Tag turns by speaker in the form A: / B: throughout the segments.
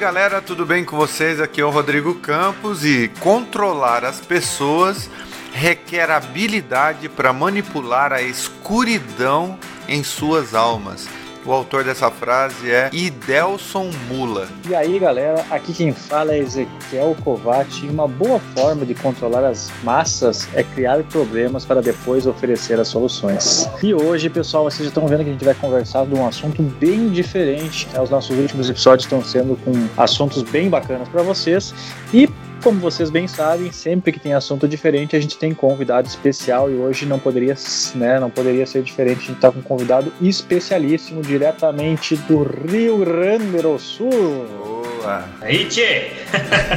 A: galera, tudo bem com vocês? Aqui é o Rodrigo Campos e controlar as pessoas requer habilidade para manipular a escuridão em suas almas. O autor dessa frase é Idelson Mula.
B: E aí, galera, aqui quem fala é Ezequiel. E uma boa forma de controlar as massas é criar problemas para depois oferecer as soluções. E hoje, pessoal, vocês estão vendo que a gente vai conversar de um assunto bem diferente. Os nossos últimos episódios estão sendo com assuntos bem bacanas para vocês. E como vocês bem sabem, sempre que tem assunto diferente, a gente tem convidado especial e hoje não poderia, né, não poderia ser diferente. A gente está com um convidado especialíssimo diretamente do Rio Grande do Sul.
C: Boa! Aí, tchê!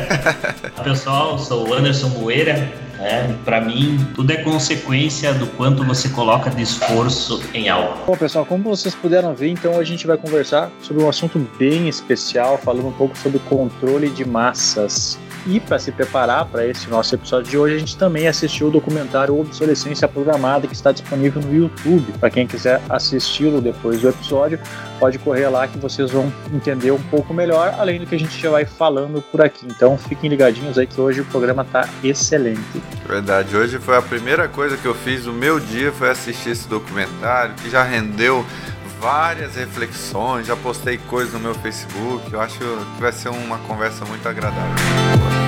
C: Pessoal, sou o Anderson Moeira. É, para mim, tudo é consequência do quanto você coloca de esforço em algo.
B: Bom, pessoal, como vocês puderam ver, então a gente vai conversar sobre um assunto bem especial, falando um pouco sobre controle de massas. E para se preparar para esse nosso episódio de hoje, a gente também assistiu o documentário Obsolescência Programada, que está disponível no YouTube. Para quem quiser assisti-lo depois do episódio, pode correr lá que vocês vão entender um pouco melhor, além do que a gente já vai falando por aqui. Então fiquem ligadinhos aí que hoje o programa está excelente.
A: Verdade, hoje foi a primeira coisa que eu fiz no meu dia foi assistir esse documentário, que já rendeu várias reflexões, já postei coisas no meu Facebook. Eu acho que vai ser uma conversa muito agradável.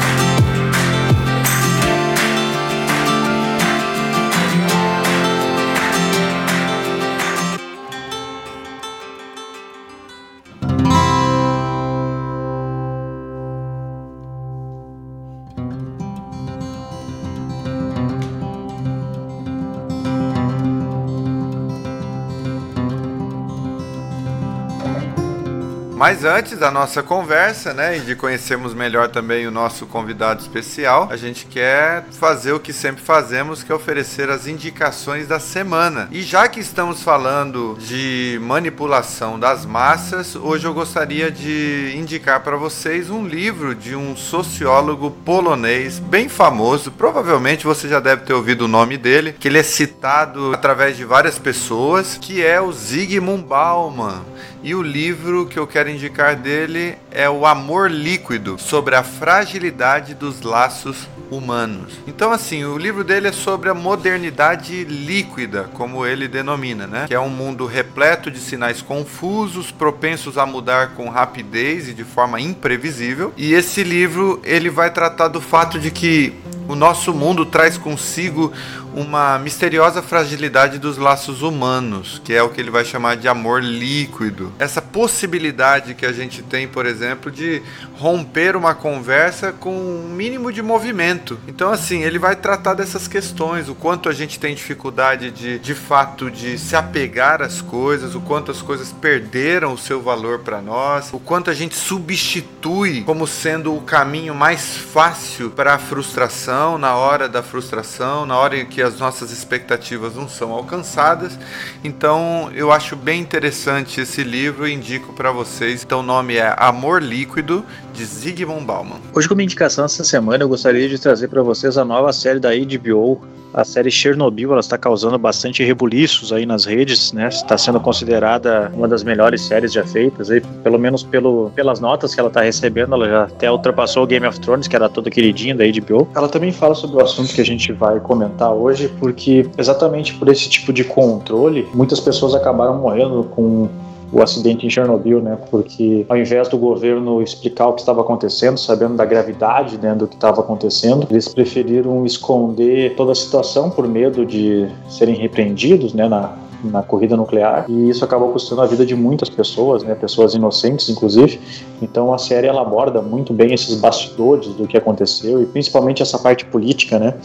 A: Mas antes da nossa conversa, né, e de conhecermos melhor também o nosso convidado especial, a gente quer fazer o que sempre fazemos, que é oferecer as indicações da semana. E já que estamos falando de manipulação das massas, hoje eu gostaria de indicar para vocês um livro de um sociólogo polonês bem famoso. Provavelmente você já deve ter ouvido o nome dele, que ele é citado através de várias pessoas, que é o Zygmunt Bauman. E o livro que eu quero indicar dele é O Amor Líquido, sobre a fragilidade dos laços humanos. Então, assim, o livro dele é sobre a modernidade líquida, como ele denomina, né? Que é um mundo repleto de sinais confusos, propensos a mudar com rapidez e de forma imprevisível. E esse livro ele vai tratar do fato de que o nosso mundo traz consigo uma misteriosa fragilidade dos laços humanos, que é o que ele vai chamar de amor líquido. Essa possibilidade que a gente tem, por exemplo, de romper uma conversa com um mínimo de movimento. Então, assim, ele vai tratar dessas questões, o quanto a gente tem dificuldade de, de fato, de se apegar às coisas, o quanto as coisas perderam o seu valor para nós, o quanto a gente substitui como sendo o caminho mais fácil para a frustração, na hora da frustração, na hora em que as nossas expectativas não são alcançadas. Então eu acho bem interessante esse livro e indico para vocês. Então o nome é Amor Líquido de Zygmunt Bauman.
B: Hoje como indicação essa semana eu gostaria de trazer para vocês a nova série da HBO a série Chernobyl ela está causando bastante rebuliços aí nas redes, né? Está sendo considerada uma das melhores séries já feitas, aí, pelo menos pelo, pelas notas que ela está recebendo, ela já até ultrapassou o Game of Thrones, que era toda queridinha da HBO. Ela também fala sobre o assunto que a gente vai comentar hoje, porque exatamente por esse tipo de controle, muitas pessoas acabaram morrendo com o acidente em Chernobyl, né? Porque ao invés do governo explicar o que estava acontecendo, sabendo da gravidade né, do que estava acontecendo, eles preferiram esconder toda a situação por medo de serem repreendidos, né? Na, na corrida nuclear e isso acabou custando a vida de muitas pessoas, né, pessoas inocentes inclusive. Então a série ela aborda muito bem esses bastidores do que aconteceu e principalmente essa parte política, né,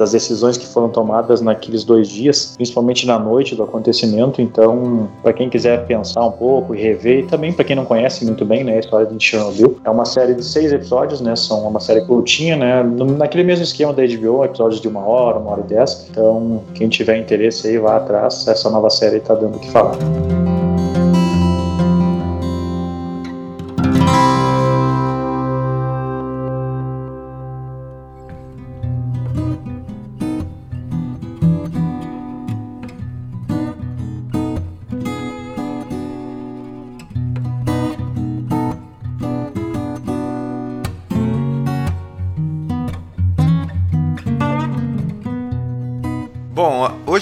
B: das decisões que foram tomadas naqueles dois dias, principalmente na noite do acontecimento. Então, para quem quiser pensar um pouco e rever, e também para quem não conhece muito bem né, a história de Chernobyl, é uma série de seis episódios, né? São uma série curtinha, né? Naquele mesmo esquema da HBO, episódios de uma hora, uma hora e dez. Então, quem tiver interesse aí, vá atrás. Essa nova série está dando o que falar.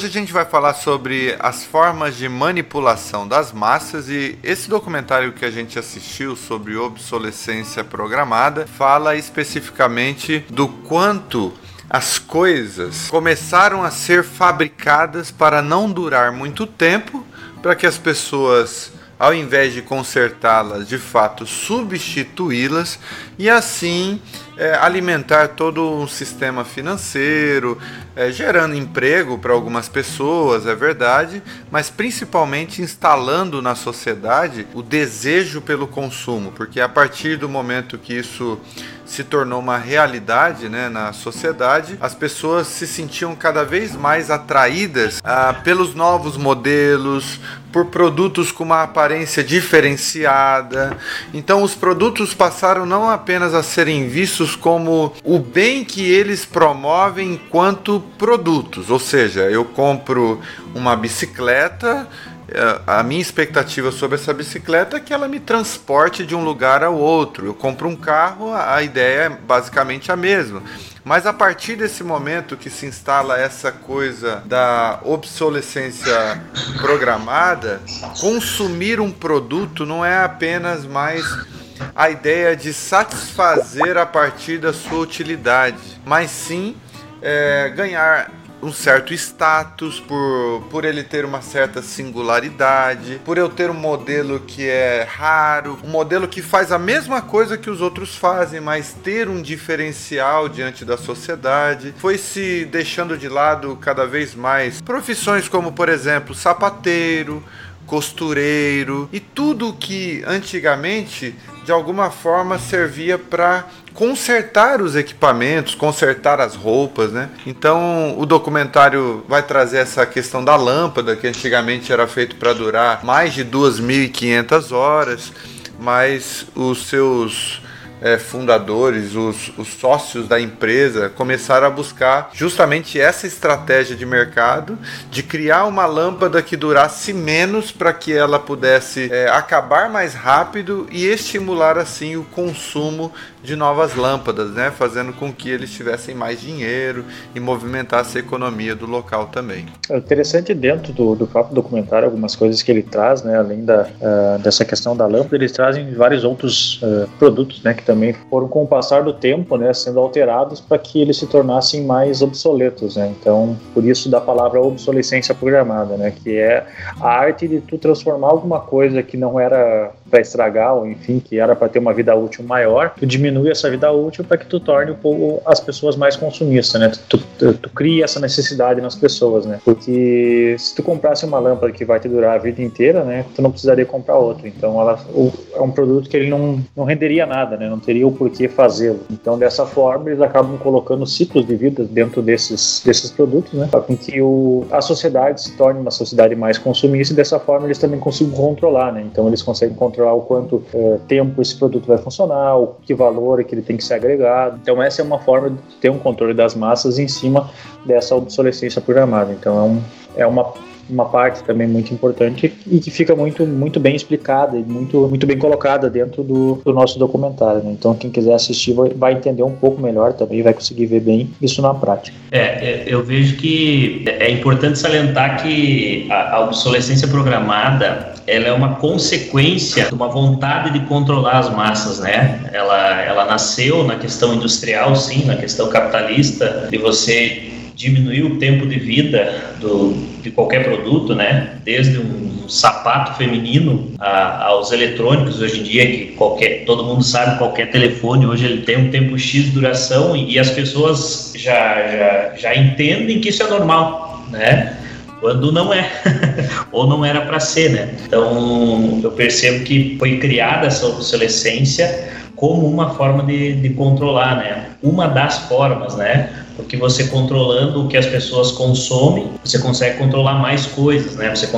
A: A gente vai falar sobre as formas de manipulação das massas e esse documentário que a gente assistiu sobre obsolescência programada fala especificamente do quanto as coisas começaram a ser fabricadas para não durar muito tempo, para que as pessoas ao invés de consertá-las, de fato substituí-las e assim é, alimentar todo um sistema financeiro, é, gerando emprego para algumas pessoas, é verdade, mas principalmente instalando na sociedade o desejo pelo consumo, porque a partir do momento que isso se tornou uma realidade né, na sociedade, as pessoas se sentiam cada vez mais atraídas ah, pelos novos modelos, por produtos com uma aparência diferenciada. Então, os produtos passaram não apenas a serem vistos como o bem que eles promovem enquanto produtos, ou seja, eu compro uma bicicleta é, a minha expectativa sobre essa bicicleta é que ela me transporte de um lugar ao outro. Eu compro um carro, a ideia é basicamente a mesma. Mas a partir desse momento que se instala essa coisa da obsolescência programada, consumir um produto não é apenas mais a ideia de satisfazer a partir da sua utilidade, mas sim é, ganhar um certo status, por, por ele ter uma certa singularidade, por eu ter um modelo que é raro, um modelo que faz a mesma coisa que os outros fazem, mas ter um diferencial diante da sociedade. Foi se deixando de lado cada vez mais profissões como, por exemplo, sapateiro, costureiro e tudo que antigamente de alguma forma servia para consertar os equipamentos, consertar as roupas, né? Então o documentário vai trazer essa questão da lâmpada que antigamente era feito para durar mais de 2.500 horas, mas os seus é, fundadores, os, os, sócios da empresa, começaram a buscar justamente essa estratégia de mercado de criar uma lâmpada que durasse menos para que ela pudesse é, acabar mais rápido e estimular assim o consumo de novas lâmpadas, né? fazendo com que eles tivessem mais dinheiro e movimentasse a economia do local também.
B: É interessante dentro do, do próprio documentário algumas coisas que ele traz, né? além da, uh, dessa questão da lâmpada, eles trazem vários outros uh, produtos né? que também foram com o passar do tempo né? sendo alterados para que eles se tornassem mais obsoletos. Né? Então, por isso da palavra obsolescência programada, né? que é a arte de tu transformar alguma coisa que não era para estragar, ou enfim, que era para ter uma vida útil maior, tu diminui essa vida útil para que tu torne um as pessoas mais consumistas, né? Tu, tu, tu, cria essa necessidade nas pessoas, né? Porque se tu comprasse uma lâmpada que vai te durar a vida inteira, né? Tu não precisaria comprar outra. Então, ela é um produto que ele não, não renderia nada, né? Não teria o porquê fazê-lo. Então, dessa forma, eles acabam colocando ciclos de vida dentro desses, desses produtos, né? Para que o, a sociedade se torne uma sociedade mais consumista e dessa forma eles também consigam controlar, né? Então, eles conseguem controlar o quanto é, tempo esse produto vai funcionar, o que valor é que ele tem que ser agregado. Então essa é uma forma de ter um controle das massas em cima dessa obsolescência programada. Então é, um, é uma uma parte também muito importante e que fica muito, muito bem explicada e muito, muito bem colocada dentro do, do nosso documentário. Né? Então, quem quiser assistir vai, vai, entender um pouco melhor também, vai conseguir ver bem isso na prática.
C: É, é eu vejo que é importante salientar que a, a obsolescência programada ela é uma consequência de uma vontade de controlar as massas, né? Ela, ela nasceu na questão industrial, sim, na questão capitalista, de você diminuir o tempo de vida do, de qualquer produto, né? Desde um sapato feminino a, aos eletrônicos hoje em dia que qualquer todo mundo sabe qualquer telefone hoje ele tem um tempo x de duração e, e as pessoas já, já já entendem que isso é normal, né? Quando não é ou não era para ser, né? Então eu percebo que foi criada essa obsolescência como uma forma de, de controlar, né? Uma das formas, né? porque você controlando o que as pessoas consomem, você consegue controlar mais coisas, né? Você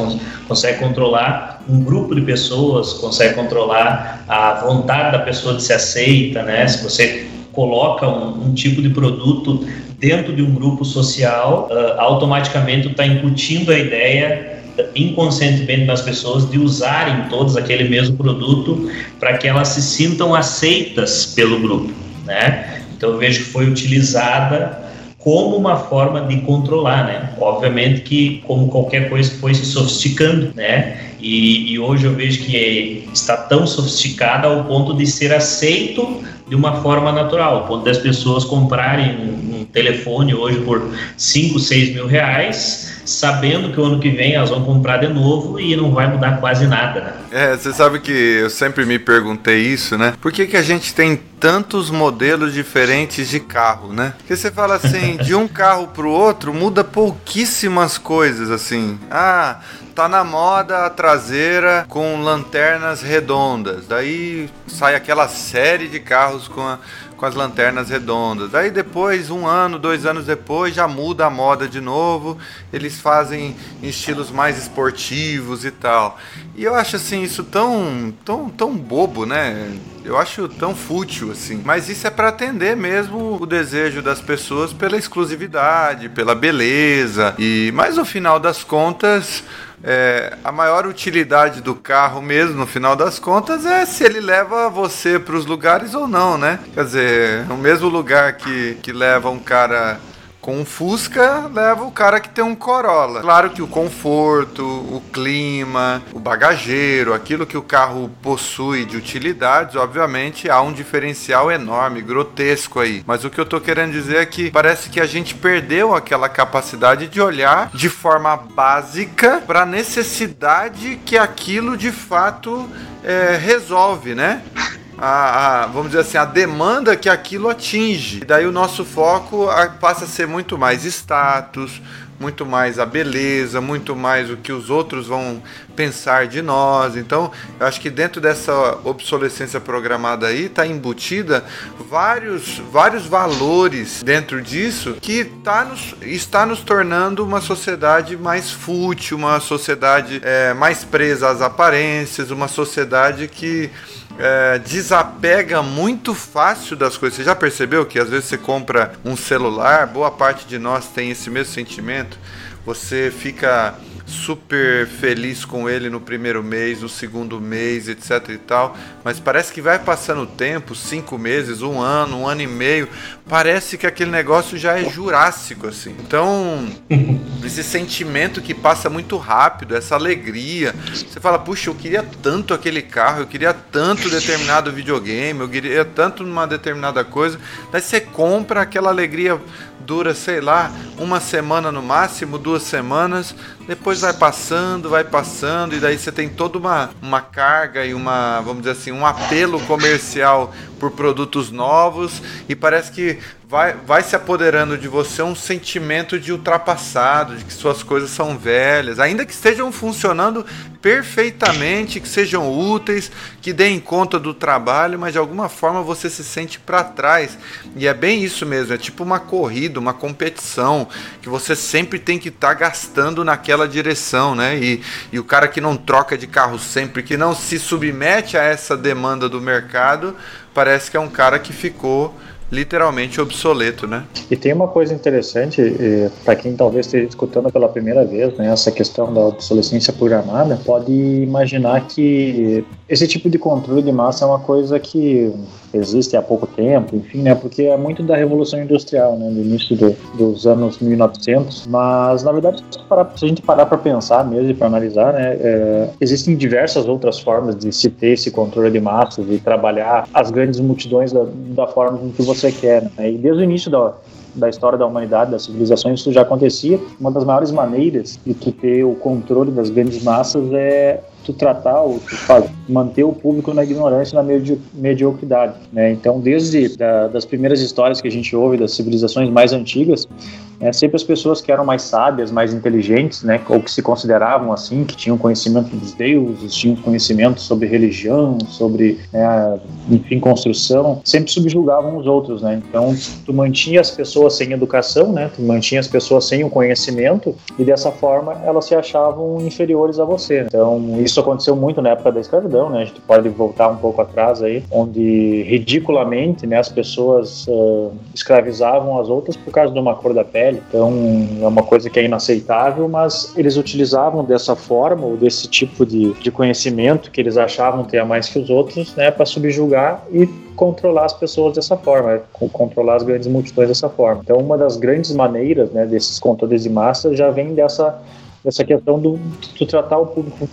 C: consegue controlar um grupo de pessoas, consegue controlar a vontade da pessoa de se aceita, né? Se você coloca um, um tipo de produto dentro de um grupo social, uh, automaticamente está incutindo a ideia inconscientemente nas pessoas de usarem todos aquele mesmo produto para que elas se sintam aceitas pelo grupo, né? Então eu vejo que foi utilizada como uma forma de controlar, né? Obviamente que, como qualquer coisa, foi se sofisticando, né? E, e, hoje eu vejo que está tão sofisticada ao ponto de ser aceito de uma forma natural, ao ponto das pessoas comprarem telefone hoje por 5, 6 mil reais, sabendo que o ano que vem elas vão comprar de novo e não vai mudar quase nada. Né?
A: É, você sabe que eu sempre me perguntei isso, né? Por que, que a gente tem tantos modelos diferentes de carro, né? Porque você fala assim, de um carro para o outro muda pouquíssimas coisas, assim. Ah, tá na moda a traseira com lanternas redondas. Daí sai aquela série de carros com, a, com as lanternas redondas. Daí depois, um ano, dois anos depois, já muda a moda de novo. Eles fazem estilos mais esportivos e tal. E eu acho assim isso tão, tão, tão bobo, né? Eu acho tão fútil assim. Mas isso é para atender mesmo o desejo das pessoas pela exclusividade, pela beleza. E mas no final das contas, é, a maior utilidade do carro mesmo, no final das contas, é se ele leva você para os lugares ou não, né? Quer dizer, o mesmo lugar que, que leva um cara com um Fusca leva o cara que tem um Corolla. Claro que o conforto, o clima, o bagageiro, aquilo que o carro possui de utilidades, obviamente há um diferencial enorme, grotesco aí. Mas o que eu tô querendo dizer é que parece que a gente perdeu aquela capacidade de olhar de forma básica para a necessidade que aquilo de fato é, resolve, né? a, a, vamos dizer assim, a demanda que aquilo atinge. E daí o nosso foco passa a ser muito mais status, muito mais a beleza, muito mais o que os outros vão pensar de nós. Então, eu acho que dentro dessa obsolescência programada aí está embutida vários, vários valores dentro disso que tá nos, está nos tornando uma sociedade mais fútil, uma sociedade é, mais presa às aparências, uma sociedade que é, desapega muito fácil das coisas. Você já percebeu que às vezes você compra um celular, boa parte de nós tem esse mesmo sentimento. Você fica super feliz com ele no primeiro mês, no segundo mês, etc e tal, mas parece que vai passando o tempo, cinco meses, um ano, um ano e meio, parece que aquele negócio já é jurássico, assim. Então, esse sentimento que passa muito rápido, essa alegria, você fala, puxa, eu queria tanto aquele carro, eu queria tanto determinado videogame, eu queria tanto uma determinada coisa, daí você compra aquela alegria dura, sei lá, uma semana no máximo, duas semanas, depois vai passando, vai passando, e daí você tem toda uma, uma carga e uma, vamos dizer assim, um apelo comercial por produtos novos, e parece que vai, vai se apoderando de você um sentimento de ultrapassado, de que suas coisas são velhas, ainda que estejam funcionando perfeitamente, que sejam úteis, que deem conta do trabalho, mas de alguma forma você se sente para trás. E é bem isso mesmo, é tipo uma corrida, uma competição, que você sempre tem que estar tá gastando naquela direção, né? E, e o cara que não troca de carro sempre, que não se submete a essa demanda do mercado, parece que é um cara que ficou literalmente obsoleto, né?
B: E tem uma coisa interessante, para quem talvez esteja escutando pela primeira vez, né, essa questão da obsolescência programada, pode imaginar que esse tipo de controle de massa é uma coisa que existe há pouco tempo, enfim, né, porque é muito da revolução industrial, né, do início do, dos anos 1900, mas na verdade se, a gente parar para pensar mesmo e para analisar, né, é, existem diversas outras formas de se ter esse controle de massas e trabalhar as grandes multidões da, da forma que você quer, né, e desde o início da da história da humanidade, das civilizações, isso já acontecia. Uma das maiores maneiras de tu ter o controle das grandes massas é tu tratar ou tu manter o público na ignorância, na medi mediocridade. Né? Então, desde da, das primeiras histórias que a gente ouve das civilizações mais antigas, é, sempre as pessoas que eram mais sábias, mais inteligentes, né, ou que se consideravam assim, que tinham conhecimento dos deuses, tinham conhecimento sobre religião, sobre, né, enfim, construção, sempre subjugavam os outros, né? Então, tu mantinha as pessoas sem educação, né? Tu mantinha as pessoas sem o conhecimento e dessa forma elas se achavam inferiores a você. Então, isso aconteceu muito na época da escravidão, né? A gente pode voltar um pouco atrás aí, onde ridiculamente, né, as pessoas uh, escravizavam as outras por causa de uma cor da pele Então é uma coisa que é inaceitável, mas eles utilizavam dessa forma ou desse tipo de, de conhecimento que eles achavam ter a mais que os outros, né, para subjugar e controlar as pessoas dessa forma, controlar as grandes multidões dessa forma. Então, uma das grandes maneiras né, desses controles de massa já vem dessa, dessa questão do, do tratar o público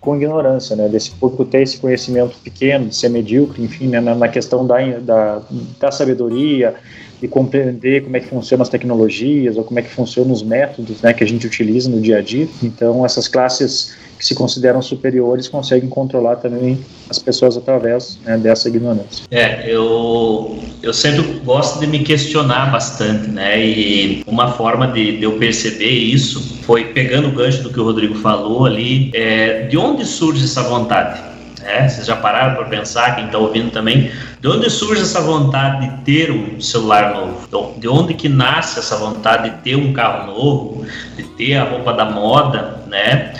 B: com ignorância, né, desse público ter esse conhecimento pequeno, ser medíocre, enfim, né, na, questão da, da, da sabedoria, e compreender como é que funcionam as tecnologias ou como é que funcionam os métodos né, que a gente utiliza no dia a dia. Então, essas classes que se consideram superiores conseguem controlar também as pessoas através né, dessa ignorância.
C: É, eu, eu sempre gosto de me questionar bastante, né? E uma forma de, de eu perceber isso foi pegando o gancho do que o Rodrigo falou ali, é, de onde surge essa vontade? É, vocês já pararam para pensar, quem está ouvindo também, de onde surge essa vontade de ter um celular novo? De onde que nasce essa vontade de ter um carro novo, de ter a roupa da moda, né?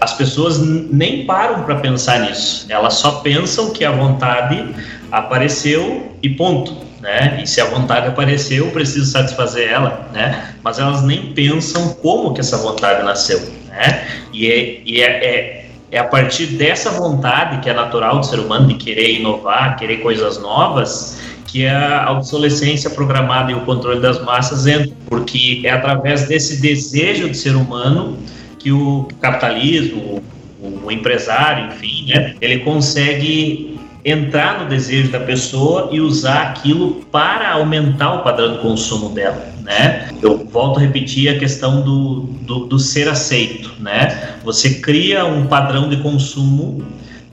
C: As pessoas nem param para pensar nisso. Elas só pensam que a vontade apareceu e ponto, né? E se a vontade apareceu, preciso satisfazer ela, né? Mas elas nem pensam como que essa vontade nasceu, né? E é, e é, é é a partir dessa vontade que é natural do ser humano de querer inovar, querer coisas novas, que a obsolescência programada e o controle das massas entram, porque é através desse desejo do ser humano que o capitalismo, o, empresário, enfim, né, ele consegue entrar no desejo da pessoa e usar aquilo para aumentar o padrão de consumo dela, né? Eu volto a repetir a questão do, do, do ser aceito, né? Você cria um padrão de consumo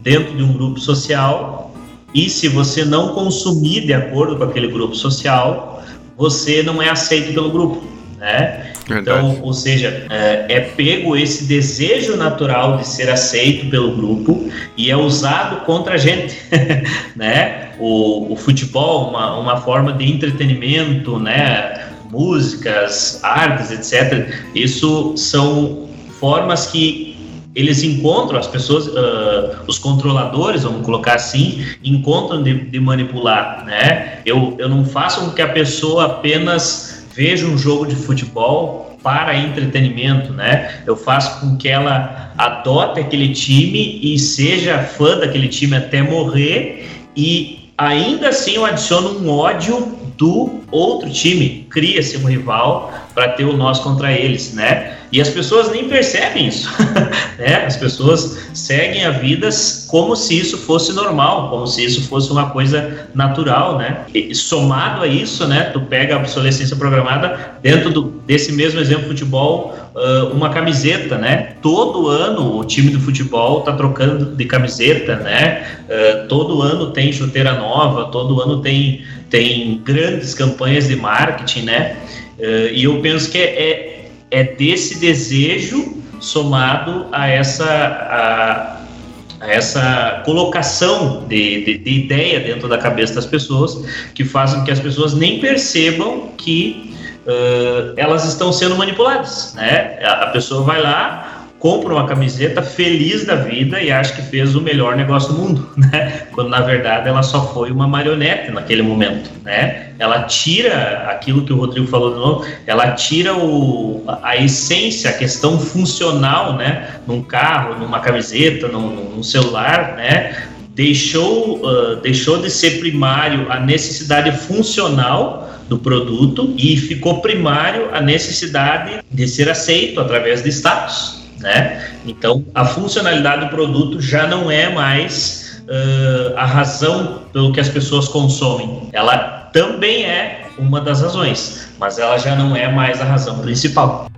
C: dentro de um grupo social e se você não consumir de acordo com aquele grupo social, você não é aceito pelo grupo, né? Então, ou seja, é, é, pego esse desejo natural de ser aceito pelo grupo e é usado contra a gente, né? O, o futebol, uma, uma forma de entretenimento, né? Músicas, artes, etc. Isso são formas que eles encontram, as pessoas, uh, os controladores, vamos colocar assim, encontram de, de manipular, né? Eu, eu não faço com que a pessoa apenas veja um jogo de futebol para entretenimento, né? Eu faço com que ela adote aquele time e seja fã daquele time até morrer e ainda assim eu adiciono um ódio do outro time, cria-se um rival para ter o nós contra eles, né? E as pessoas nem percebem isso, né? As pessoas seguem a vida como se isso fosse normal, como se isso fosse uma coisa natural, né? E somado a isso, né? Tu pega a obsolescência programada dentro do, desse mesmo exemplo futebol, uh, uma camiseta, né? Todo ano o time do futebol tá trocando de camiseta, né? Uh, todo ano tem chuteira nova, todo ano tem tem grandes campanhas de marketing, né? Uh, e eu penso que é, é é desse desejo somado a essa, a, a essa colocação de, de, de, ideia dentro da cabeça das pessoas que fazem que as pessoas nem percebam que uh, elas estão sendo manipuladas. Né? A, pessoa vai lá, compra uma camiseta feliz da vida e acha que fez o melhor negócio do mundo, né? Quando na verdade ela só foi uma marionete naquele momento, né? Ela tira aquilo que o Rodrigo falou de novo, ela tira o, a essência, a questão funcional, né? Num carro, numa camiseta, num, num celular, né? Deixou, uh, deixou de ser primário a necessidade funcional do produto e ficou primário a necessidade de ser aceito através de status, né? Então, a funcionalidade do produto já não é mais uh, a razão pelo que as pessoas consomem. Ela também é uma das razões, mas ela já não é mais a razão principal.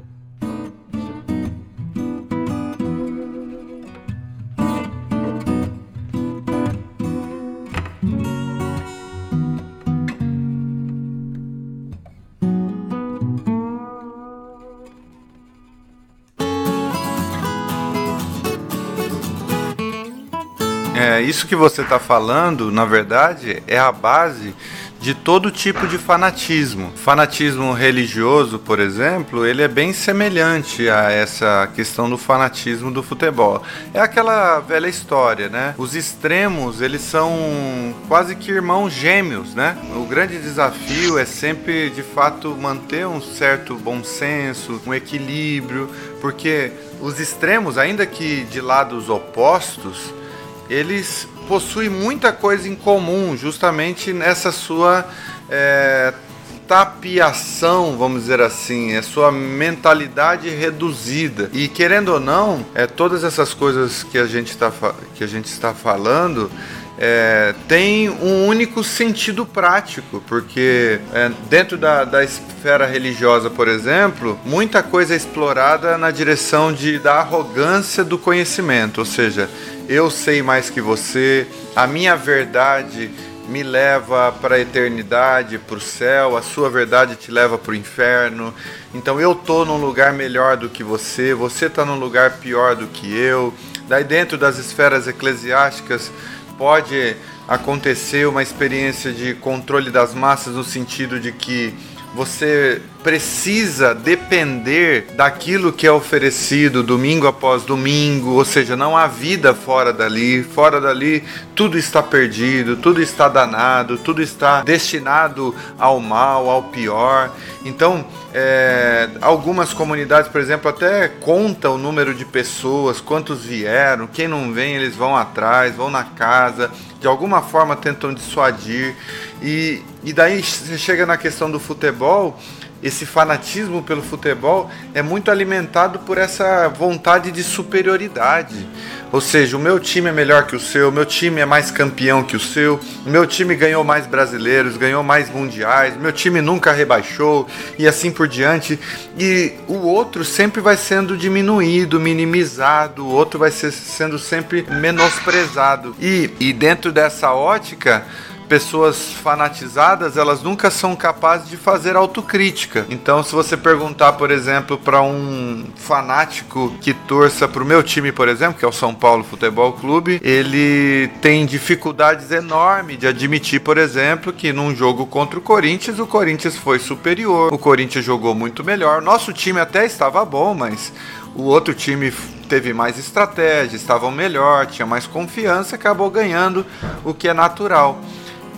A: Isso que você está falando, na verdade, é a base de todo tipo de fanatismo. Fanatismo religioso, por exemplo, ele é bem semelhante a essa questão do fanatismo do futebol. É aquela velha história, né? Os extremos, eles são quase que irmãos gêmeos, né? O grande desafio é sempre, de fato, manter um certo bom senso, um equilíbrio, porque os extremos, ainda que de lados opostos, eles possuem muita coisa em comum, justamente nessa sua é, tapiação, vamos dizer assim, é sua mentalidade reduzida. E querendo ou não, é todas essas coisas que a gente, tá, que a gente está falando é, tem um único sentido prático, porque é, dentro da, da esfera religiosa, por exemplo, muita coisa é explorada na direção de, da arrogância do conhecimento, ou seja, eu sei mais que você, a minha verdade me leva para a eternidade, para o céu, a sua verdade te leva para o inferno. Então eu tô num lugar melhor do que você, você está num lugar pior do que eu. Daí dentro das esferas eclesiásticas pode acontecer uma experiência de controle das massas no sentido de que você precisa depender daquilo que é oferecido domingo após domingo, ou seja, não há vida fora dali. Fora dali, tudo está perdido, tudo está danado, tudo está destinado ao mal, ao pior. Então, é, algumas comunidades, por exemplo, até contam o número de pessoas, quantos vieram, quem não vem, eles vão atrás, vão na casa, de alguma forma tentam dissuadir. E, e daí você chega na questão do futebol esse fanatismo pelo futebol é muito alimentado por essa vontade de superioridade. Ou seja, o meu time é melhor que o seu, o meu time é mais campeão que o seu, o meu time ganhou mais brasileiros, ganhou mais mundiais, meu time nunca rebaixou e assim por diante. E o outro sempre vai sendo diminuído, minimizado, o outro vai ser, sendo sempre menosprezado. E, e dentro dessa ótica, pessoas fanatizadas, elas nunca são capazes de fazer autocrítica. Então, se você perguntar, por exemplo, para um fanático que torça para o meu time, por exemplo, que é o São Paulo Futebol Clube, ele tem dificuldades enormes de admitir, por exemplo, que num jogo contra o Corinthians, o Corinthians foi superior, o Corinthians jogou muito melhor. Nosso time até estava bom, mas o outro time teve mais estratégia, estavam melhor, tinha mais confiança, acabou ganhando, o que é natural.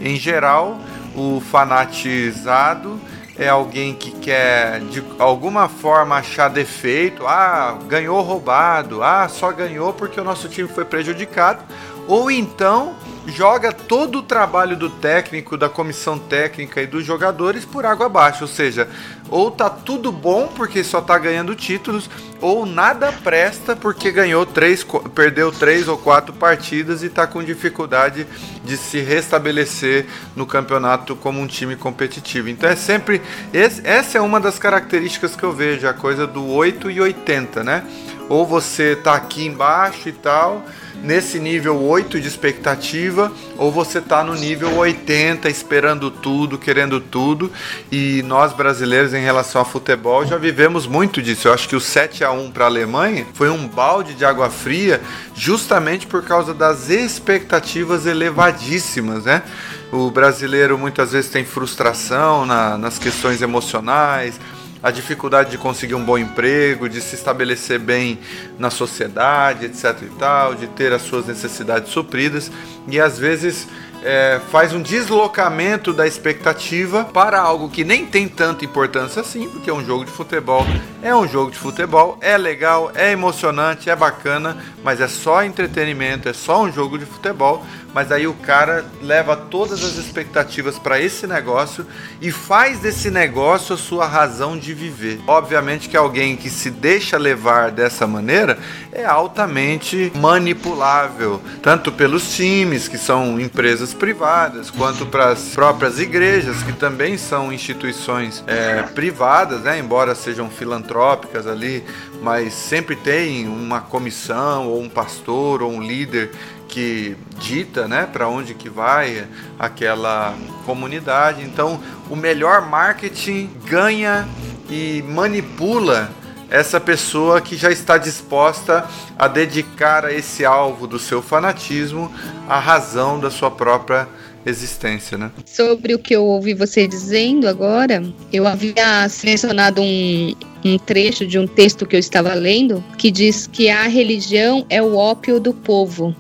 A: Em geral, o fanatizado é alguém que quer de alguma forma achar defeito, ah, ganhou roubado, ah, só ganhou porque o nosso time foi prejudicado, ou então joga todo o trabalho do técnico, da comissão técnica e dos jogadores por água abaixo. Ou seja, ou tá tudo bom porque só tá ganhando títulos, ou nada presta porque ganhou três, perdeu três ou quatro partidas e tá com dificuldade de se restabelecer no campeonato como um time competitivo. Então é sempre. Essa é uma das características que eu vejo, a coisa do 8 e 80, né? Ou você tá aqui embaixo e tal nesse nível 8 de expectativa ou você está no nível 80 esperando tudo, querendo tudo. E nós brasileiros em relação ao futebol já vivemos muito disso. Eu acho que o 7 a 1 para a Alemanha foi um balde de água fria justamente por causa das expectativas elevadíssimas, né? O brasileiro muitas vezes tem frustração na, nas questões emocionais, a dificuldade de conseguir um bom emprego, de se estabelecer bem na sociedade, etc e tal, de ter as suas necessidades supridas e às vezes é, faz um deslocamento da expectativa para algo que nem tem tanta importância assim, porque é um jogo de futebol, é um jogo de futebol, é legal, é emocionante, é bacana, mas é só entretenimento, é só um jogo de futebol. Mas aí o cara leva todas as expectativas para esse negócio e faz desse negócio a sua razão de viver. Obviamente que alguém que se deixa levar dessa maneira é altamente manipulável, tanto pelos times, que são empresas privadas, quanto para as próprias igrejas, que também são instituições é, privadas, né, embora sejam filantrópicas ali, mas sempre tem uma comissão ou um pastor ou um líder que dita, né, para onde que vai aquela comunidade. Então, o melhor marketing ganha e manipula essa pessoa que já está disposta a dedicar a esse alvo do seu fanatismo a razão da sua própria existência, né?
D: Sobre o que eu ouvi você dizendo agora, eu havia selecionado um, um trecho de um texto que eu estava lendo que diz que a religião é o ópio do povo.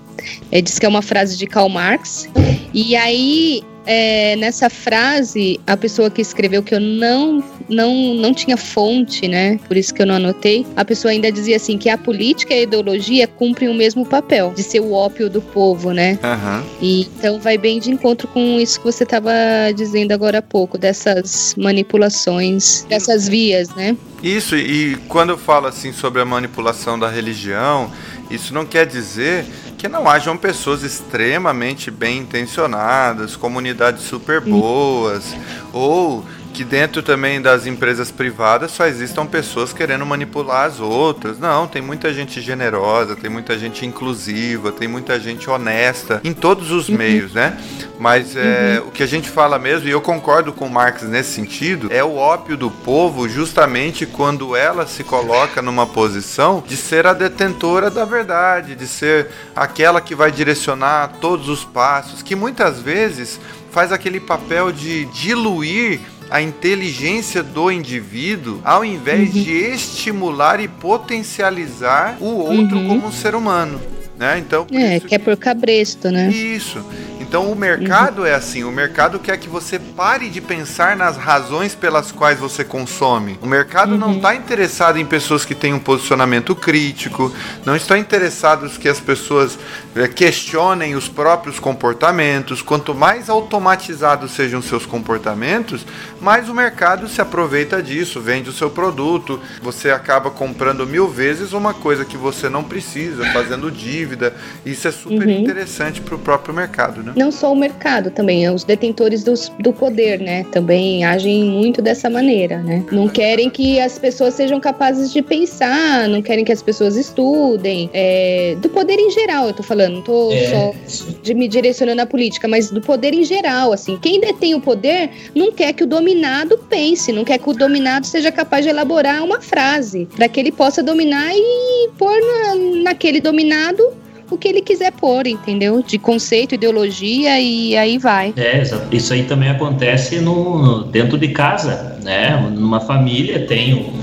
D: É, diz que é uma frase de Karl Marx. E aí é, nessa frase, a pessoa que escreveu que eu não, não, não tinha fonte, né? Por isso que eu não anotei. A pessoa ainda dizia assim que a política e a ideologia cumprem o mesmo papel de ser o ópio do povo, né?
A: Uhum.
D: E, então vai bem de encontro com isso que você estava dizendo agora há pouco, dessas manipulações, dessas vias, né?
A: Isso, e quando eu falo assim sobre a manipulação da religião, isso não quer dizer que não hajam pessoas extremamente bem intencionadas, comunidades super boas, ou que dentro também das empresas privadas só existam pessoas querendo manipular as outras. Não, tem muita gente generosa, tem muita gente inclusiva, tem muita gente honesta em todos os uhum. meios, né? Mas é, uhum. o que a gente fala mesmo, e eu concordo com Marx nesse sentido, é o ópio do povo justamente quando ela se coloca numa posição de ser a detentora da verdade, de ser aquela que vai direcionar todos os passos, que muitas vezes faz aquele papel de diluir a inteligência do indivíduo ao invés uhum. de estimular e potencializar o outro uhum. como um ser humano. Né? Então,
D: é, que é por cabresto, né?
A: Isso. Então o mercado uhum. é assim, o mercado quer que você pare de pensar nas razões pelas quais você consome. O mercado uhum. não está interessado em pessoas que têm um posicionamento crítico, não está interessado que as pessoas eh, questionem os próprios comportamentos. Quanto mais automatizados sejam seus comportamentos, mais o mercado se aproveita disso, vende o seu produto, você acaba comprando mil vezes uma coisa que você não precisa, fazendo dívida. Isso é super uhum. interessante para o próprio mercado, né?
D: Não só o mercado também, os detentores dos, do poder, né? Também agem muito dessa maneira, né? Não querem que as pessoas sejam capazes de pensar, não querem que as pessoas estudem. É, do poder em geral, eu tô falando, não tô é. só de me direcionando à política, mas do poder em geral, assim. Quem detém o poder não quer que o dominado pense, não quer que o dominado seja capaz de elaborar uma frase, para que ele possa dominar e pôr na, naquele dominado o que ele quiser pôr, entendeu? De conceito, ideologia e aí vai.
C: É, isso aí também acontece no, dentro de casa, né? Numa família tem um,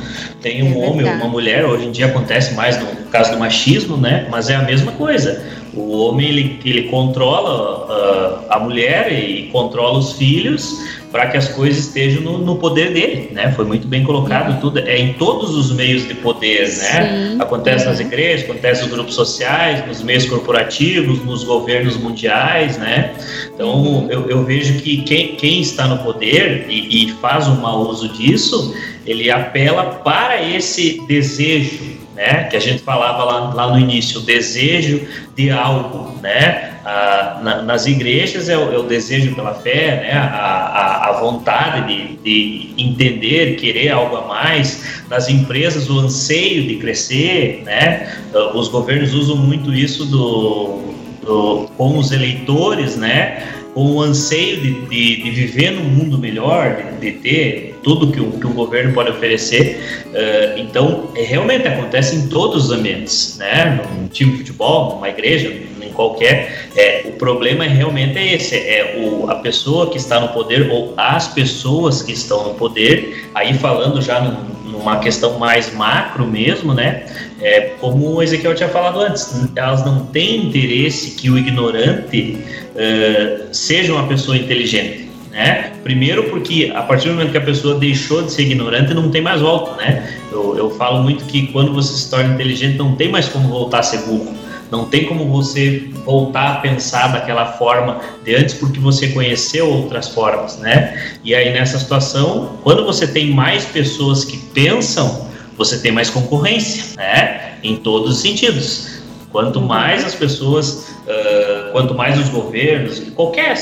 C: tem um é homem ou uma mulher, hoje em dia acontece mais no caso do machismo, né? Mas é a mesma coisa. O homem ele, ele controla uh, a mulher e controla os filhos para que as coisas estejam no, no, poder dele, né? Foi muito bem colocado tudo, é em todos os meios de poder, né? Sim. Acontece nas igrejas, acontece nos grupos sociais, nos meios corporativos, nos governos mundiais, né? Então uhum. eu, eu vejo que quem, quem está no poder e, e faz um mau uso disso, ele apela para esse desejo né? Que a gente falava lá, lá no início, o desejo de algo, né? Ah, na, nas igrejas é o, é o, desejo pela fé, né? A, a, a vontade de, de, entender, querer algo a mais. Nas empresas, o anseio de crescer, né? Os governos usam muito isso do, do com os eleitores, né? Com o anseio de, de, de viver num mundo melhor, de, de ter tudo que o, que o governo pode oferecer. Uh, então, é, realmente acontece em todos os ambientes, né? Num time de futebol, numa igreja, qualquer. É, o problema realmente é esse: é o, a pessoa que está no poder ou as pessoas que estão no poder. Aí falando já numa questão mais macro mesmo, né? É, como o Ezequiel tinha falado antes, elas não têm interesse que o ignorante uh, seja uma pessoa inteligente né? Primeiro porque a partir do momento que a pessoa deixou de ser ignorante, não tem mais volta, né? Eu, eu falo muito que quando você se torna inteligente, não tem mais como voltar a ser burro. Não tem como você voltar a pensar daquela forma de antes porque você conheceu outras formas, né? E aí nessa situação, quando você tem mais pessoas que pensam, você tem mais concorrência, né? Em todos os sentidos. Quanto mais as pessoas, uh, quanto mais os governos, qualquer,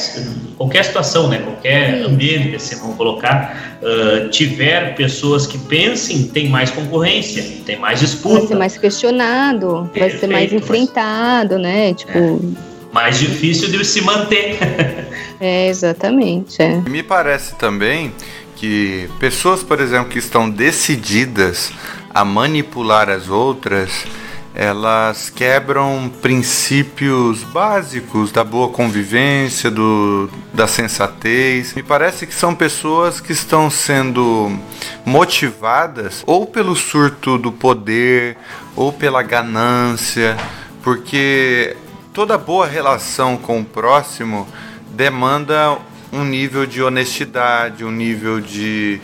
C: qualquer situação, né, qualquer ambiente, assim, vamos colocar, uh, tiver pessoas que pensem, tem mais concorrência, tem mais disputa.
D: Vai ser mais questionado, Perfeito, vai ser mais enfrentado, né? Tipo. É.
C: Mais difícil de se manter.
D: é, exatamente. É.
A: Me parece também que pessoas, por exemplo, que estão decididas a manipular as outras elas quebram princípios básicos da boa convivência, do, da sensatez. Me parece que são pessoas que estão sendo motivadas ou pelo surto do poder ou pela ganância, porque toda boa relação com o próximo demanda um nível de honestidade, um nível de,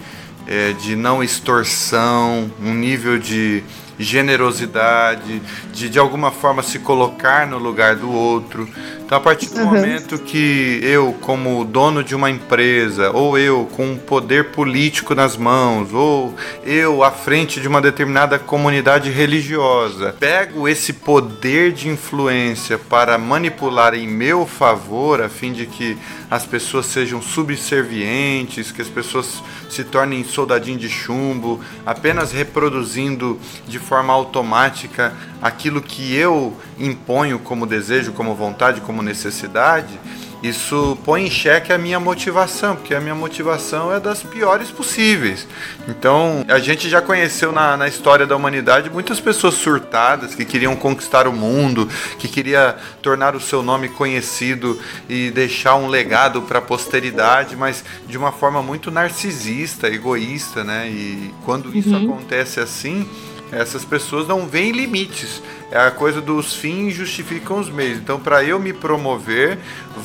A: é, de não extorsão, um nível de generosidade, de de alguma forma se colocar no lugar do outro. Então, a partir do uhum. momento que eu, como dono de uma empresa, ou eu com um poder político nas mãos, ou eu à frente de uma determinada comunidade religiosa, pego esse poder de influência para manipular em meu favor, a fim de que as pessoas sejam subservientes, que as pessoas se tornem soldadinho de chumbo, apenas reproduzindo de forma automática aquilo que eu imponho como desejo, como vontade, como necessidade, isso põe em xeque a minha motivação, porque a minha motivação é das piores possíveis. Então, a gente já conheceu na, na história da humanidade muitas pessoas surtadas que queriam conquistar o mundo, que queria tornar o seu nome conhecido e deixar um legado para a posteridade, mas de uma forma muito narcisista, egoísta, né? E quando isso uhum. acontece assim, essas pessoas não veem limites. É a coisa dos fins justificam os meios. Então, para eu me promover,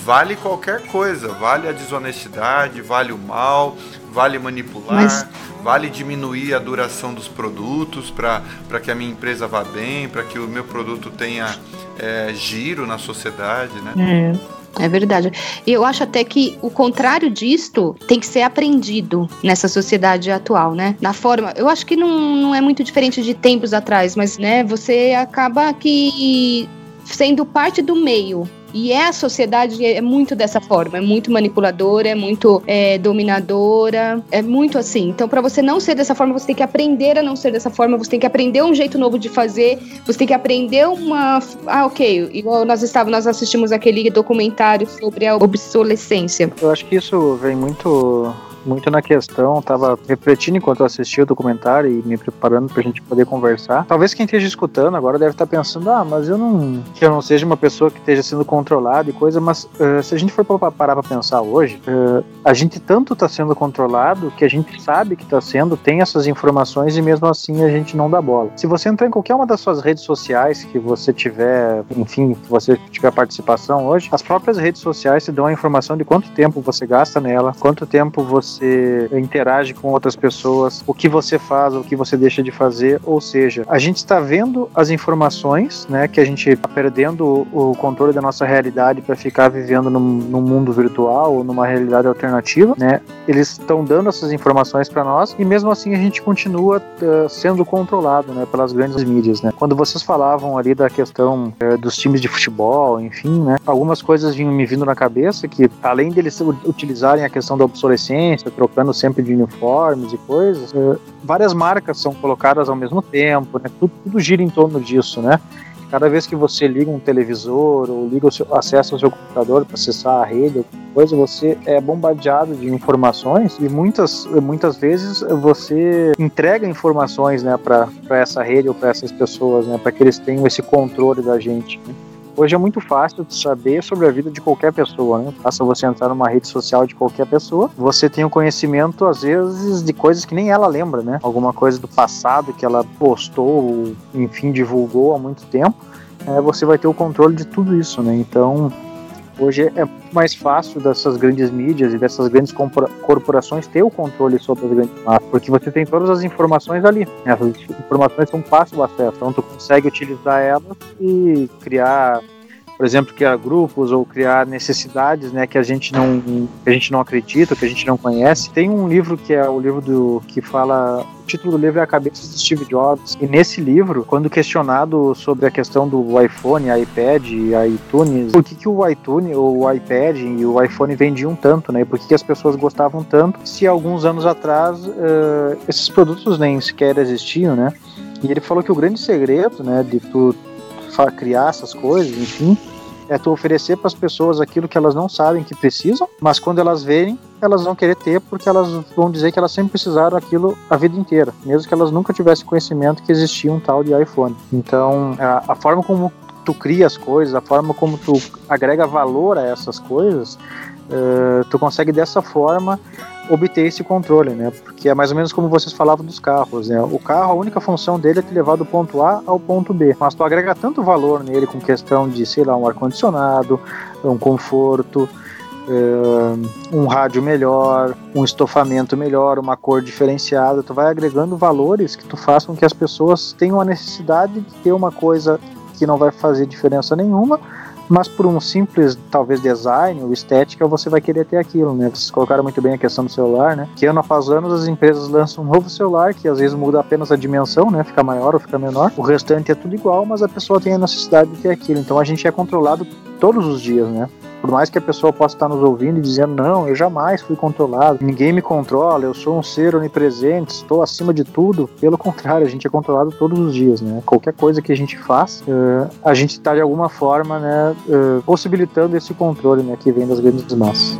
A: vale qualquer coisa. Vale a desonestidade, vale o mal, vale manipular, Mas... vale diminuir a duração dos produtos para que a minha empresa vá bem, para que o meu produto tenha é, giro na sociedade, né?
D: É. É verdade. E eu acho até que o contrário disto tem que ser aprendido nessa sociedade atual, né? Na forma. Eu acho que não, não é muito diferente de tempos atrás, mas, né, você acaba que sendo parte do meio e é a sociedade é muito dessa forma, é muito manipuladora, é muito é, dominadora, é muito assim. Então, para você não ser dessa forma, você tem que aprender a não ser dessa forma, você tem que aprender um jeito novo de fazer, você tem que aprender uma. Ah, ok. Igual nós estávamos, nós assistimos aquele documentário sobre a obsolescência.
B: Eu acho que isso vem muito muito na questão, tava refletindo enquanto eu assistia o documentário e me preparando pra gente poder conversar. Talvez quem esteja escutando agora deve estar pensando, ah, mas eu não. que eu não seja uma pessoa que esteja sendo controlada e coisa, mas uh, se a gente for parar pra pensar hoje, uh, a gente tanto tá sendo controlado que a gente sabe que tá sendo, tem essas informações e mesmo assim a gente não dá bola. Se você entrar em qualquer uma das suas redes sociais que você tiver, enfim, que você tiver participação hoje, as próprias redes sociais te dão a informação de quanto tempo você gasta nela, quanto tempo você você interage com outras pessoas, o que você faz, o que você deixa de fazer. Ou seja, a gente está vendo as informações, né, que a gente está perdendo o controle da nossa realidade para ficar vivendo num, num, mundo virtual ou numa realidade alternativa, né? Eles estão dando essas informações para nós e mesmo assim a gente continua uh, sendo controlado, né, pelas grandes mídias, né? Quando vocês falavam ali da questão uh, dos times de futebol, enfim, né? Algumas coisas vinham me vindo na cabeça que além deles utilizarem a questão da obsolescência trocando sempre de uniformes e coisas, é, várias marcas são colocadas ao mesmo tempo, né? Tudo, tudo gira em torno disso, né? Cada vez que você liga um televisor ou liga o seu, acessa o seu computador para acessar a rede, coisa, você é bombardeado de informações e muitas, muitas vezes você entrega informações né, para essa rede ou para essas pessoas, né, para que eles tenham esse controle da gente. Né? Hoje é muito fácil de saber sobre a vida de qualquer pessoa, né? Basta você entrar numa rede social de qualquer pessoa, você tem o um conhecimento, às vezes, de coisas que nem ela lembra, né? Alguma coisa do passado que ela postou, enfim, divulgou há muito tempo. É, você vai ter o controle de tudo isso, né? Então, Hoje é mais fácil dessas grandes mídias e dessas grandes corporações ter o controle sobre as grandes massas, porque você tem todas as informações ali. Essas informações são fácil acesso, então tu consegue utilizar elas e criar por exemplo, criar grupos ou criar necessidades, né, que a gente não que a gente não acredita, que a gente não conhece. Tem um livro que é o livro do que fala o título do livro é A Cabeça de Steve Jobs. E nesse livro, quando questionado sobre a questão do iPhone, iPad e iTunes, por que, que o iTunes, o iPad e o iPhone vendiam tanto, né? Por que, que as pessoas gostavam tanto se alguns anos atrás uh, esses produtos nem sequer existiam, né? E ele falou que o grande segredo, né, de tu criar essas coisas, enfim, é tu oferecer para as pessoas aquilo que elas não sabem que precisam, mas quando elas verem, elas vão querer ter porque elas vão dizer que elas sempre precisaram aquilo a vida inteira, mesmo que elas nunca tivessem conhecimento que existia um tal de iPhone. Então, a, a forma como tu cria as coisas, a forma como tu agrega valor a essas coisas, uh, tu consegue dessa forma obter esse controle, né? Porque é mais ou menos como vocês falavam dos carros, né? O carro, a única função dele é te levar do ponto A ao ponto B, mas tu agrega tanto valor nele com questão de, sei lá, um ar-condicionado, um conforto, eh, um rádio melhor, um estofamento melhor, uma cor diferenciada, tu vai agregando valores que tu façam que as pessoas tenham a necessidade de ter uma coisa que não vai fazer diferença nenhuma, mas por um simples, talvez, design ou estética, você vai querer ter aquilo, né? Vocês colocaram muito bem a questão do celular, né? Que ano após ano as empresas lançam um novo celular, que às vezes muda apenas a dimensão, né? Fica maior ou fica menor. O restante é tudo igual, mas a pessoa tem a necessidade de ter aquilo. Então a gente é controlado todos os dias, né? Por mais que a pessoa possa estar nos ouvindo e dizendo, não, eu jamais fui controlado, ninguém me controla, eu sou um ser onipresente, estou acima de tudo. Pelo contrário, a gente é controlado todos os dias, né? Qualquer coisa que a gente faz, uh, a gente está de alguma forma, né, uh, possibilitando esse controle, né, que vem das grandes massas.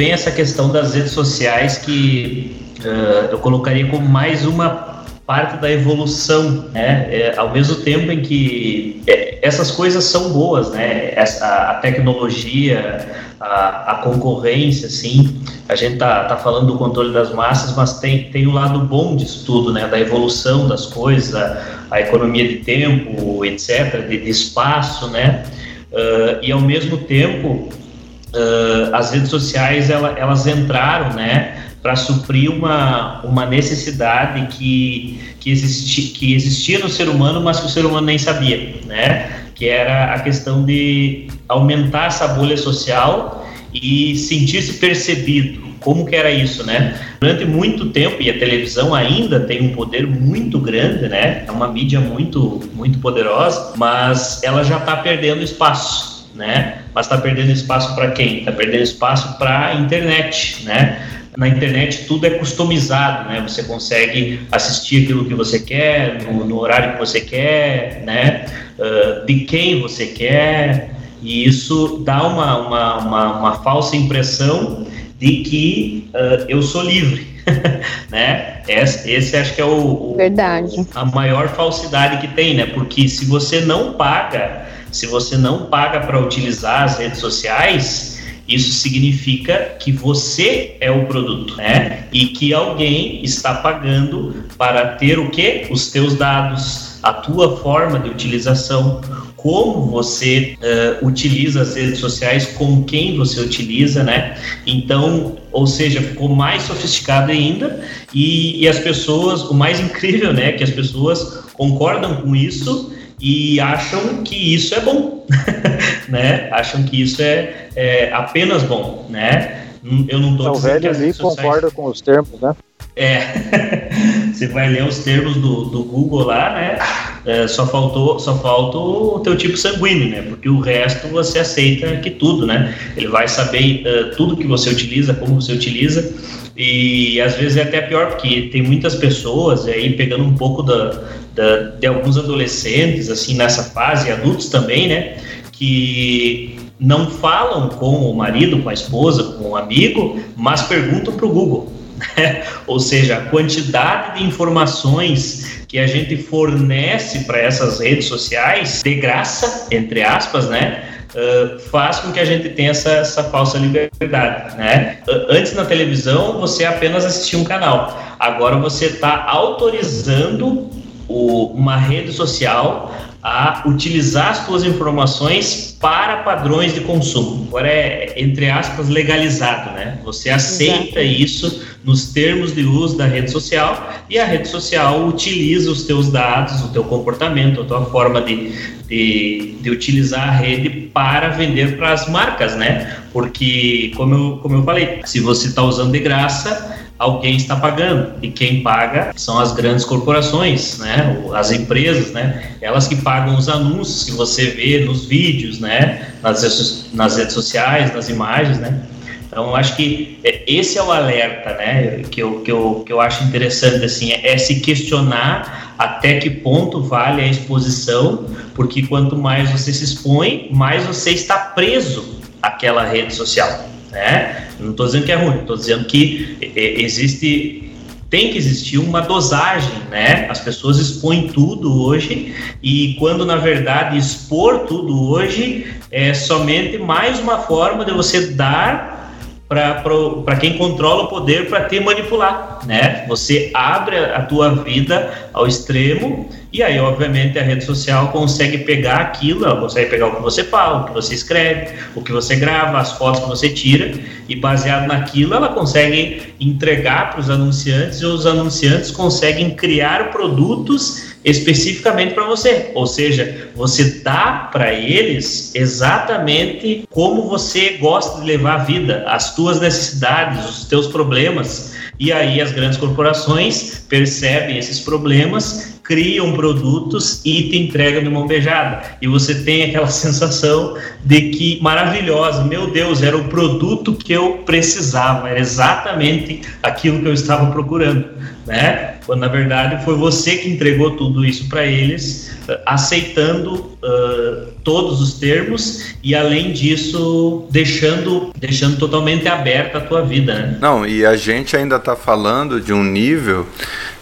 C: Bem essa questão das redes sociais que uh, eu colocaria como mais uma parte da evolução, né? É, ao mesmo tempo em que é, essas coisas são boas, né? Essa, a, tecnologia, a, a, concorrência, sim. A gente tá, tá falando do controle das massas, mas tem, tem o lado bom disso tudo, né? Da evolução das coisas, a, a economia de tempo, etc., de, de espaço, né? Uh, e ao mesmo tempo uh, as redes sociais ela, elas entraram, né, para suprir uma, uma necessidade que, que, que existia no ser humano, mas que o ser humano nem sabia, né, que era a questão de aumentar essa bolha social e sentir-se percebido. Como que era isso, né? Durante muito tempo, e a televisão ainda tem um poder muito grande, né? É uma mídia muito, muito poderosa, mas ela já está perdendo espaço né? Mas está perdendo espaço para quem? Está perdendo espaço para a internet, né? Na internet tudo é customizado, né? Você consegue assistir aquilo que você quer, no, no horário que você quer, né? Uh, de quem você quer, e isso dá uma, uma, uma, uma falsa impressão de que uh, eu sou livre, né? Esse, esse, acho que é o, o,
D: Verdade.
C: a maior falsidade que tem, né? Porque se você não paga se você não paga para utilizar as redes sociais, isso significa que você é o produto, né? E que alguém está pagando para ter o que? Os teus dados, a tua forma de utilização, como você uh, utiliza as redes sociais, com quem você utiliza, né? Então, ou seja, ficou mais sofisticado ainda e, e as pessoas, o mais incrível, né? Que as pessoas concordam com isso e acham que isso é bom, né? Acham que isso é, é, apenas bom, né?
B: Eu não estou então, dizendo velho ali sociais... concorda com os termos, né?
C: É, você vai ler os termos do, do Google lá, né? É, só faltou, só falta o teu tipo sanguíneo, né? Porque o resto você aceita que tudo, né? Ele vai saber uh, tudo que você utiliza, como você utiliza e às vezes é até pior porque tem muitas pessoas aí pegando um pouco da, da, de alguns adolescentes assim nessa fase, adultos também, né? Que não falam com o marido, com a esposa, com o amigo, mas perguntam para o Google. Né? Ou seja, a quantidade de informações que a gente fornece para essas redes sociais, de graça, entre aspas, né? Uh, faz com que a gente tenha essa, essa falsa liberdade, né? Uh, antes na televisão você apenas assistia um canal, agora você está autorizando o, uma rede social a utilizar as suas informações para padrões de consumo. Agora é, entre aspas, legalizado, né? Você aceita Exato. isso nos termos de uso da rede social e a rede social utiliza os teus dados, o teu comportamento, a tua forma de, de, de utilizar a rede para vender para as marcas, né? Porque, como eu, como eu falei, se você está usando de graça, alguém está pagando e quem paga são as grandes corporações, né? As empresas, né? Elas que pagam os anúncios que você vê nos vídeos, né? Nas, nas redes sociais, nas imagens, né? Então, acho que é, esse é o alerta, né? Que eu, que eu, que eu acho interessante, assim, é, é se questionar até que ponto vale a exposição, porque quanto mais você se expõe, mais você está preso àquela rede social, né? Não estou dizendo que é ruim, estou dizendo que existe tem que existir uma dosagem, né? As pessoas expõem tudo hoje e quando na verdade expor tudo hoje é somente mais uma forma de você dar para quem controla o poder para te manipular, né? Você abre a tua vida ao extremo e aí, obviamente, a rede social consegue pegar aquilo, ela consegue pegar o que você fala, o que você escreve, o que você grava, as fotos que você tira, e baseado naquilo, ela consegue entregar para os anunciantes e os anunciantes conseguem criar produtos especificamente para você. Ou seja, você dá para eles exatamente como você gosta de levar a vida, as tuas necessidades, os teus problemas. E aí as grandes corporações percebem esses problemas criam produtos e te entregam de mão beijada. E você tem aquela sensação de que maravilhosa, meu Deus, era o produto que eu precisava, era exatamente aquilo que eu estava procurando, né? Quando na verdade foi você que entregou tudo isso para eles, aceitando uh, todos os termos e além disso deixando deixando totalmente aberta a tua vida. Né?
A: Não, e a gente ainda está falando de um nível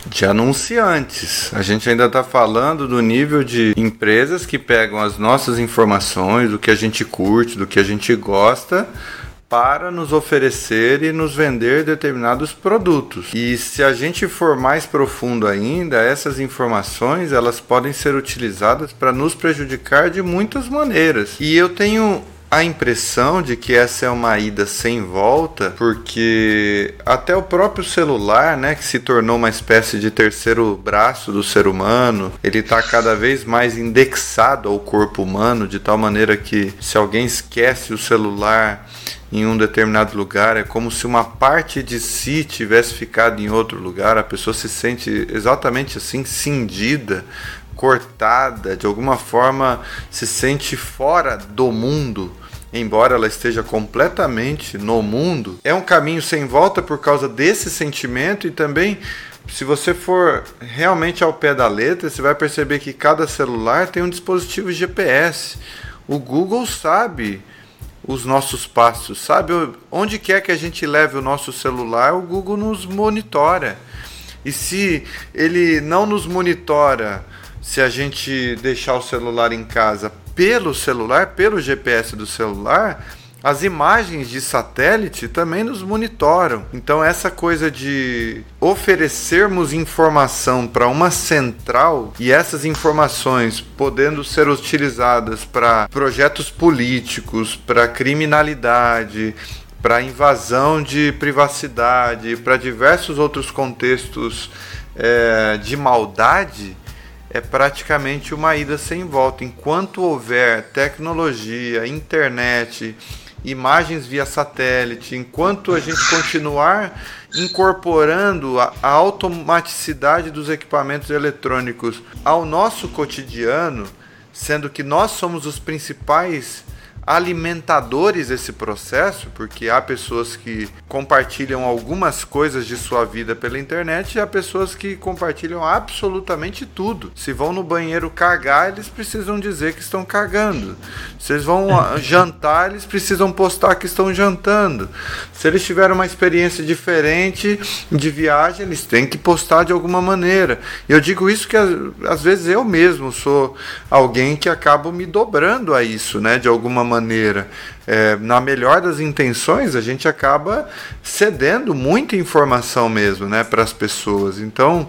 A: de anunciantes. A gente ainda está falando do nível de empresas que pegam as nossas informações, do que a gente curte, do que a gente gosta, para nos oferecer e nos vender determinados produtos. E se a gente for mais profundo ainda, essas informações elas podem ser utilizadas para nos prejudicar de muitas maneiras. E eu tenho a impressão de que essa é uma ida sem volta, porque até o próprio celular, né, que se tornou uma espécie de terceiro braço do ser humano, ele está cada vez mais indexado ao corpo humano, de tal maneira que se alguém esquece o celular em um determinado lugar, é como se uma parte de si tivesse ficado em outro lugar, a pessoa se sente exatamente assim, cindida cortada, de alguma forma se sente fora do mundo, embora ela esteja completamente no mundo. É um caminho sem volta por causa desse sentimento e também se você for realmente ao pé da letra, você vai perceber que cada celular tem um dispositivo GPS. O Google sabe os nossos passos, sabe onde quer que a gente leve o nosso celular, o Google nos monitora. E se ele não nos monitora se a gente deixar o celular em casa pelo celular, pelo GPS do celular, as imagens de satélite também nos monitoram. Então, essa coisa de oferecermos informação para uma central e essas informações podendo ser utilizadas para projetos políticos, para criminalidade, para invasão de privacidade, para diversos outros contextos é, de maldade é praticamente uma ida sem volta. Enquanto houver tecnologia, internet, imagens via satélite, enquanto a gente continuar incorporando a, automaticidade dos equipamentos eletrônicos ao nosso cotidiano, sendo que nós somos os principais alimentadores desse processo, porque há pessoas que compartilham algumas coisas de sua vida pela internet e há pessoas que compartilham absolutamente tudo. Se vão no banheiro cagar, eles precisam dizer que estão cagando. Se eles vão jantar, eles precisam postar que estão jantando. Se eles tiveram uma experiência diferente de viagem, eles têm que postar de alguma maneira. Eu digo isso que às vezes eu mesmo sou alguém que acabo me dobrando a isso, né, de alguma maneira maneira, é, na melhor das intenções, a gente acaba cedendo muita informação mesmo né, para as pessoas. Então,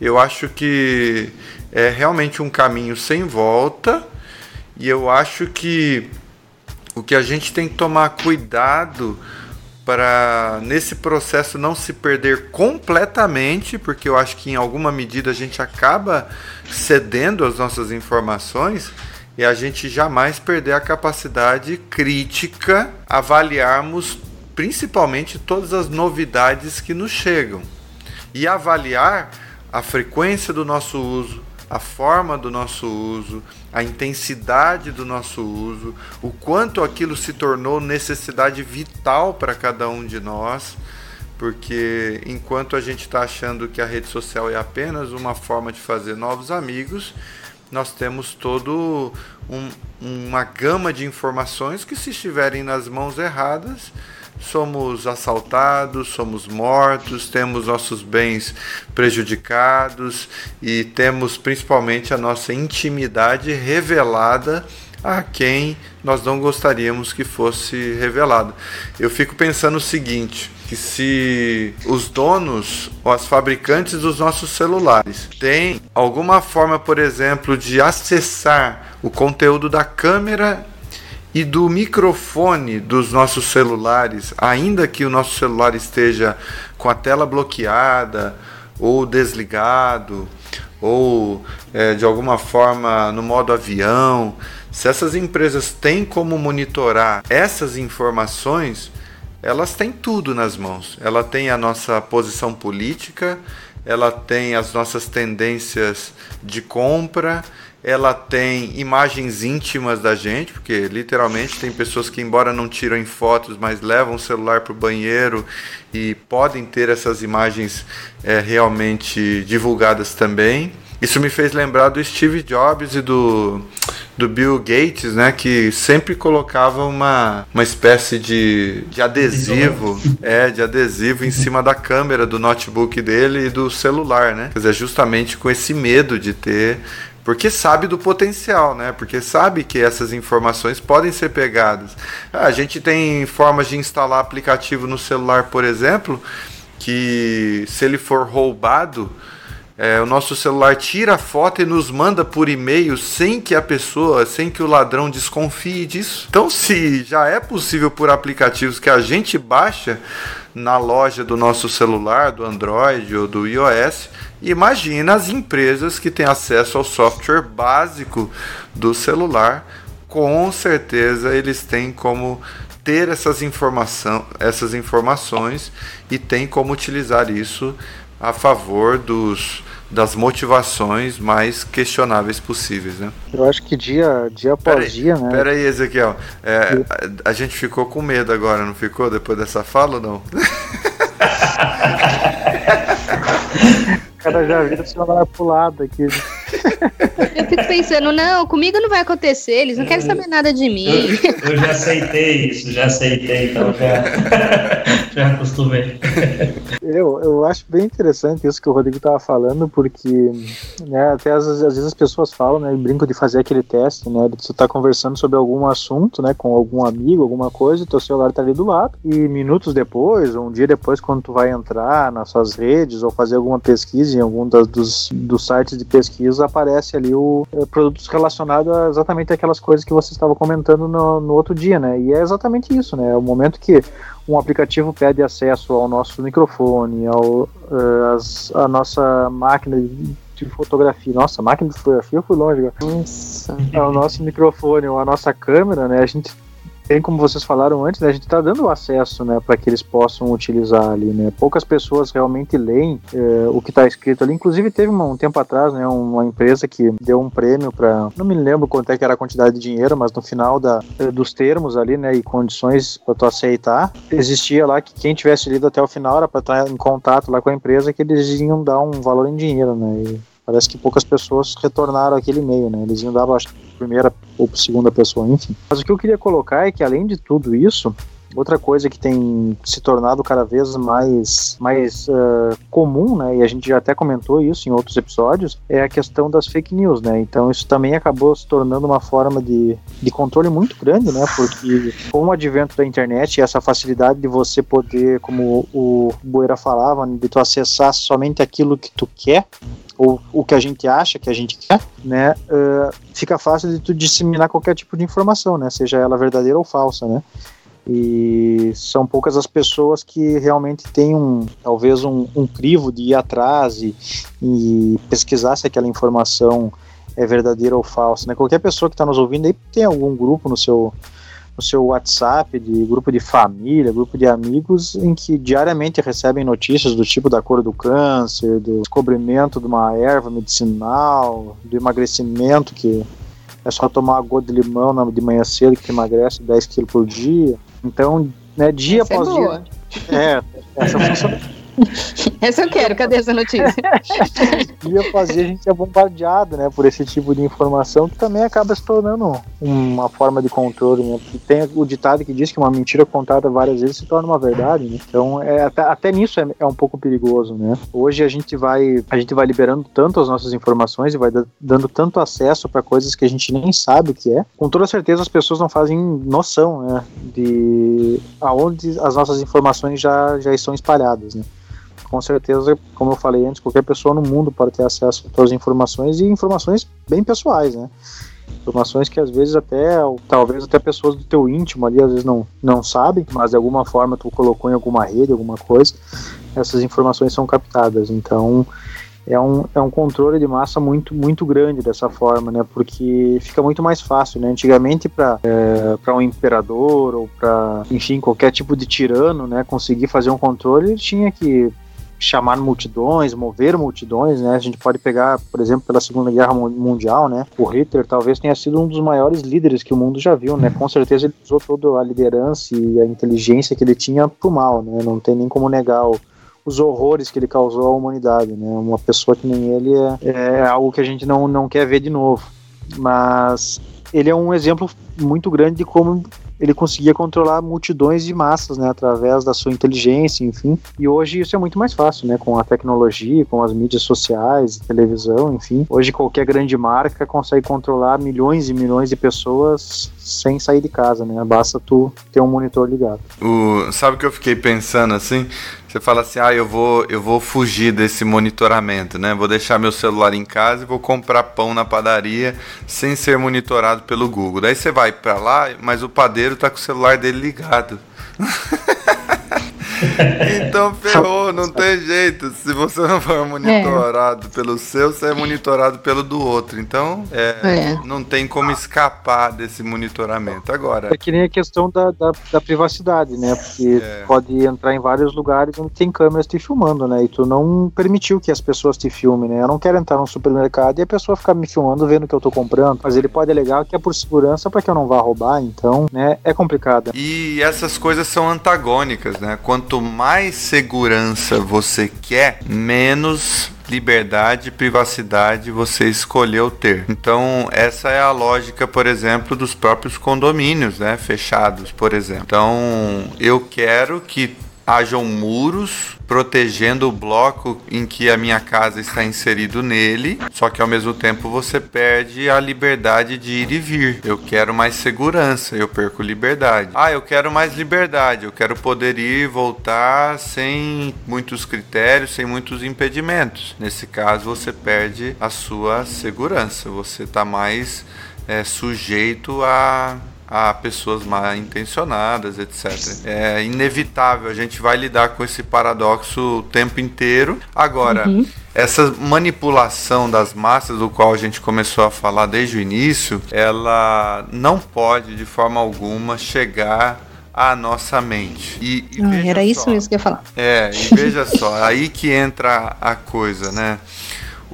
A: eu acho que é realmente um caminho sem volta e eu acho que o que a gente tem que tomar cuidado para nesse processo não se perder completamente, porque eu acho que em alguma medida a gente acaba cedendo as nossas informações e a gente jamais perder a capacidade crítica, avaliarmos principalmente todas as novidades que nos chegam. E avaliar a frequência do nosso uso, a forma do nosso uso, a intensidade do nosso uso, o quanto aquilo se tornou necessidade vital para cada um de nós, porque enquanto a gente está achando que a rede social é apenas uma forma de fazer novos amigos, nós temos todo um, uma gama de informações que se estiverem nas mãos erradas somos assaltados, somos mortos, temos nossos bens prejudicados e temos principalmente a nossa intimidade revelada a quem nós não gostaríamos que fosse revelado. Eu fico pensando o seguinte, que se os donos ou as fabricantes dos nossos celulares têm alguma forma, por exemplo, de acessar o conteúdo da câmera e do microfone dos nossos celulares, ainda que o nosso celular esteja com a tela bloqueada ou desligado ou é, de alguma forma no modo avião, se essas empresas têm como monitorar essas informações, elas têm tudo nas mãos. Ela tem a nossa posição política, ela tem as nossas tendências de compra, ela tem imagens íntimas da gente, porque literalmente tem pessoas que, embora não tiram fotos, mas levam o celular para o banheiro e podem ter essas imagens é, realmente divulgadas também. Isso me fez lembrar do Steve Jobs e do, do Bill Gates, né? Que sempre colocava uma, uma espécie de, de adesivo, é, de adesivo em cima da câmera do notebook dele e do celular, né? Quer dizer, justamente com esse medo de ter porque sabe do potencial, né? Porque sabe que essas informações podem ser pegadas. A gente tem formas de instalar aplicativo no celular, por exemplo, que se ele for roubado, é, o nosso celular tira a foto e nos manda por e-mail sem que a pessoa, sem que o ladrão desconfie disso. Então, se já é possível por aplicativos que a gente baixa na loja do nosso celular, do Android ou do iOS, Imagina as empresas que têm acesso ao software básico do celular, com certeza eles têm como ter essas, informação, essas informações e tem como utilizar isso a favor dos, das motivações mais questionáveis possíveis, né?
B: Eu acho que dia, dia após
A: pera
B: dia, né?
A: Pera aí, Ezequiel. É, a, a, gente ficou com medo agora, não ficou? Depois dessa fala ou não?
B: cara já vira celular pro lado aqui.
D: Eu fico pensando, não, comigo não vai acontecer, eles não querem saber nada de mim.
C: Eu, eu já aceitei isso, já aceitei, então já, já acostumei.
B: Eu, eu acho bem interessante isso que o Rodrigo estava falando, porque né, até às, às, vezes as pessoas falam, né, brincam de fazer aquele teste, né, de você estar tá conversando sobre algum assunto, né, com algum amigo, alguma coisa, e teu celular tá ali do lado, e minutos depois, ou um dia depois, quando tu vai entrar nas suas redes ou fazer alguma pesquisa em algum das, dos, dos sites de pesquisa, aparece ali o é, produtos relacionados a exatamente aquelas coisas que você estava comentando no, no outro dia, né, e é exatamente isso, né, é o momento que um aplicativo pede acesso ao nosso microfone, ao, uh, as, a nossa máquina de fotografia. Nossa, máquina de fotografia eu fui longe. Nossa. Ao nosso microfone ou a nossa câmera, né? A gente tem como vocês falaram antes, né, a gente está dando acesso né, para que eles possam utilizar ali. Né? Poucas pessoas realmente leem é, o que está escrito ali. Inclusive, teve um, um, tempo atrás né, uma empresa que deu um prêmio para. Não me lembro quanto é que era a quantidade de dinheiro, mas no final da, é, dos termos ali né, e condições para tu aceitar, existia lá que quem tivesse lido até o final era para estar em contato lá com a empresa que eles iam dar um valor em dinheiro. Né? E parece que poucas pessoas retornaram aquele e-mail, né? Eles iam dar, acho primeira ou segunda pessoa, enfim. Mas o que eu queria colocar é que, além de tudo isso, Outra coisa que tem se tornado cada vez mais, mais uh, comum, né, e a gente já até comentou isso em outros episódios, é a questão das fake news, né? Então isso também acabou se tornando uma forma de, de controle muito grande, né? Porque com o advento da internet e essa facilidade de você poder, como o Boeira falava, de tu acessar somente aquilo que tu quer, ou o que a gente acha que a gente quer, né, uh, fica fácil de tu disseminar qualquer tipo de informação, né, seja ela verdadeira ou falsa, né. E são poucas as pessoas que realmente têm um, talvez um, um crivo de ir atrás e, e pesquisar se aquela informação é verdadeira ou falsa, né? Qualquer pessoa que está nos ouvindo aí tem algum grupo no seu no seu WhatsApp, de grupo de família, grupo de amigos, em que diariamente recebem notícias do tipo da cor do câncer, do descobrimento de uma erva medicinal, do emagrecimento que é só tomar uma gota de limão de manhã cedo que emagrece 10 quilos por dia. Então, né, dia essa é após é dia. É, essa funciona
D: Essa eu quero, cadê essa notícia?
B: Dia fazer a gente é bombardeado, né, por esse tipo de informação que também acaba se tornando uma forma de controle, né? Tem o ditado que diz que uma mentira contada várias vezes se torna uma verdade, né? Então, é, até, até nisso é, é um pouco perigoso, né? Hoje a gente vai a gente vai liberando tanto as nossas informações e vai dando tanto acesso para coisas que a gente nem sabe o que é. Com toda certeza as pessoas não fazem noção, né, de aonde as nossas informações já já estão espalhadas, né? Com certeza, como eu falei antes, qualquer pessoa no mundo pode ter acesso a todas as informações e informações bem pessoais, né? Informações que às vezes até, talvez até pessoas do teu íntimo ali às vezes não, não sabem, mas de alguma forma tu colocou em alguma rede, alguma coisa, essas informações são captadas. Então, é um, é um controle de massa muito, muito grande dessa forma, né? Porque fica muito mais fácil, né? Antigamente, para é, um imperador ou para, enfim, qualquer tipo de tirano, né? Conseguir fazer um controle, ele tinha que chamar multidões, mover multidões, né? A gente pode pegar, por exemplo, pela Segunda Guerra Mundial, né? O Hitler talvez tenha sido um dos maiores líderes que o mundo já viu, né? Com certeza ele usou toda a liderança e a inteligência que ele tinha pro mal, né? Não tem nem como negar o, os horrores que ele causou à humanidade, né? Uma pessoa que nem ele é, é algo que a gente não, não quer ver de novo. Mas ele é um exemplo muito grande de como ele conseguia controlar multidões de massas, né, através da sua inteligência, enfim. E hoje isso é muito mais fácil, né, com a tecnologia, com as mídias sociais, televisão, enfim. Hoje qualquer grande marca consegue controlar milhões e milhões de pessoas sem sair de casa, né? Basta tu ter um monitor ligado.
A: O, sabe o que eu fiquei pensando assim? Você fala assim, ah, eu vou, eu vou fugir desse monitoramento, né? Vou deixar meu celular em casa e vou comprar pão na padaria sem ser monitorado pelo Google. Daí você vai para lá, mas o padeiro tá com o celular dele ligado. então ferrou, não tem jeito. Se você não for monitorado é. pelo seu, você é monitorado pelo do outro. Então, é, é. não tem como escapar desse monitoramento. Agora.
B: É que nem a questão da, da, da privacidade, né? Porque é. pode entrar em vários lugares onde tem câmeras te filmando, né? E tu não permitiu que as pessoas te filmem, né? Eu não quero entrar num supermercado e a pessoa ficar me filmando vendo o que eu tô comprando. Mas ele pode alegar que é por segurança para que eu não vá roubar. Então, né? É complicado.
A: E essas coisas são antagônicas, né? Quanto quanto mais segurança você quer, menos liberdade e privacidade você escolheu ter. Então, essa é a lógica, por exemplo, dos próprios condomínios, né, fechados, por exemplo. Então, eu quero que hajam muros protegendo o bloco em que a minha casa está inserido nele, só que ao mesmo tempo você perde a liberdade de ir e vir. Eu quero mais segurança, eu perco liberdade. Ah, eu quero mais liberdade, eu quero poder ir e voltar sem muitos critérios, sem muitos impedimentos. Nesse caso, você perde a sua segurança, você está mais é, sujeito a a pessoas mal intencionadas, etc. É inevitável, a gente vai lidar com esse paradoxo o tempo inteiro. Agora, uhum. essa manipulação das massas, do qual a gente começou a falar desde o início, ela não pode de forma alguma chegar à nossa mente. E,
D: e ah, era só, isso mesmo que eu ia falar.
A: É, e veja só, aí que entra a coisa, né?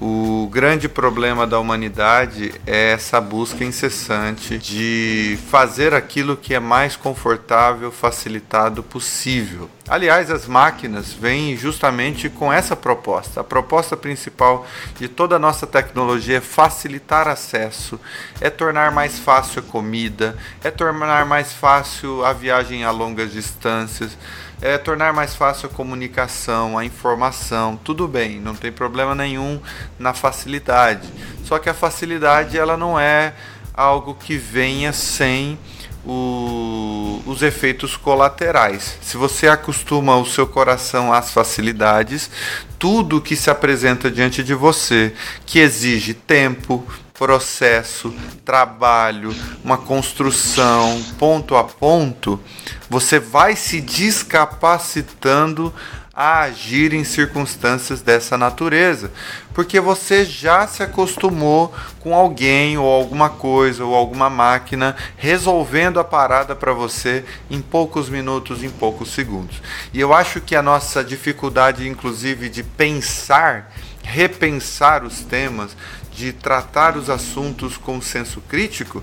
A: O grande problema da humanidade é essa busca incessante de fazer aquilo que é mais confortável, facilitado possível. Aliás, as máquinas vêm justamente com essa proposta. A proposta principal de toda a nossa tecnologia é facilitar acesso, é tornar mais fácil a comida, é tornar mais fácil a viagem a longas distâncias é, tornar mais fácil a comunicação, a informação, tudo bem, não tem problema nenhum na facilidade. Só que a facilidade ela não é algo que venha sem o, os efeitos colaterais. Se você acostuma o seu coração às facilidades, tudo que se apresenta diante de você, que exige tempo, processo, trabalho, uma construção, ponto a ponto, você vai se descapacitando a agir em circunstâncias dessa natureza, porque você já se acostumou com alguém ou alguma coisa ou alguma máquina resolvendo a parada para você em poucos minutos, em poucos segundos. E eu acho que a nossa dificuldade, inclusive, de pensar, repensar os temas, de tratar os assuntos com senso crítico,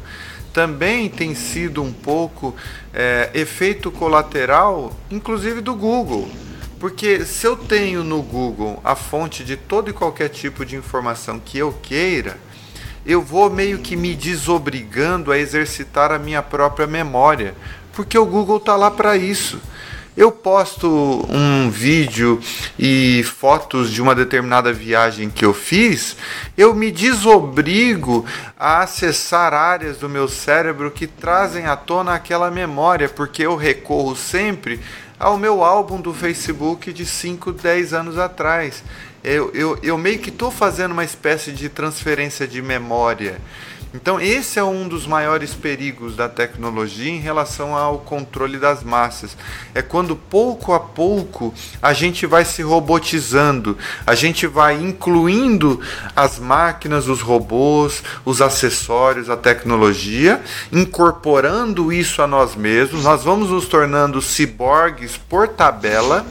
A: também tem sido um pouco é, efeito colateral, inclusive do Google. Porque se eu tenho no Google a fonte de todo e qualquer tipo de informação que eu queira, eu vou meio que me desobrigando a exercitar a minha própria memória, porque o Google está lá para isso. Eu posto um vídeo e fotos de uma determinada viagem que eu fiz, eu me desobrigo a acessar áreas do meu cérebro que trazem à tona aquela memória, porque eu recorro sempre ao meu álbum do Facebook de 5, 10 anos atrás. Eu, eu, eu meio que estou fazendo uma espécie de transferência de memória. Então, esse é um dos maiores perigos da tecnologia em relação ao controle das massas. É quando pouco a pouco a gente vai se robotizando, a gente vai incluindo as máquinas, os robôs, os acessórios, a tecnologia, incorporando isso a nós mesmos. Nós vamos nos tornando ciborgues por tabela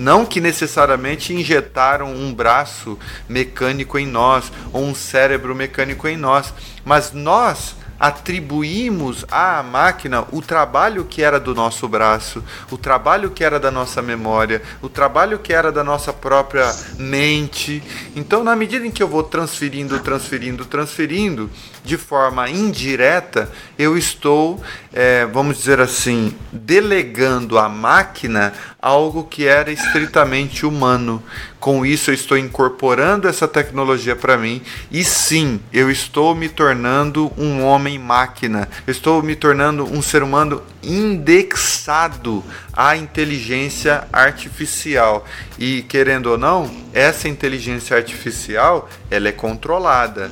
A: não que necessariamente injetaram um braço mecânico em nós ou um cérebro mecânico em nós, mas nós atribuímos à máquina o trabalho que era do nosso braço, o trabalho que era da nossa memória, o trabalho que era da nossa própria mente. Então, na medida em que eu vou transferindo, transferindo, transferindo, de forma indireta, eu estou, é, vamos dizer assim, delegando à máquina algo que era estritamente humano. Com isso, eu estou incorporando essa tecnologia para mim e sim, eu estou me tornando um homem-máquina. Estou me tornando um ser humano indexado à inteligência artificial. E querendo ou não, essa inteligência artificial, ela é controlada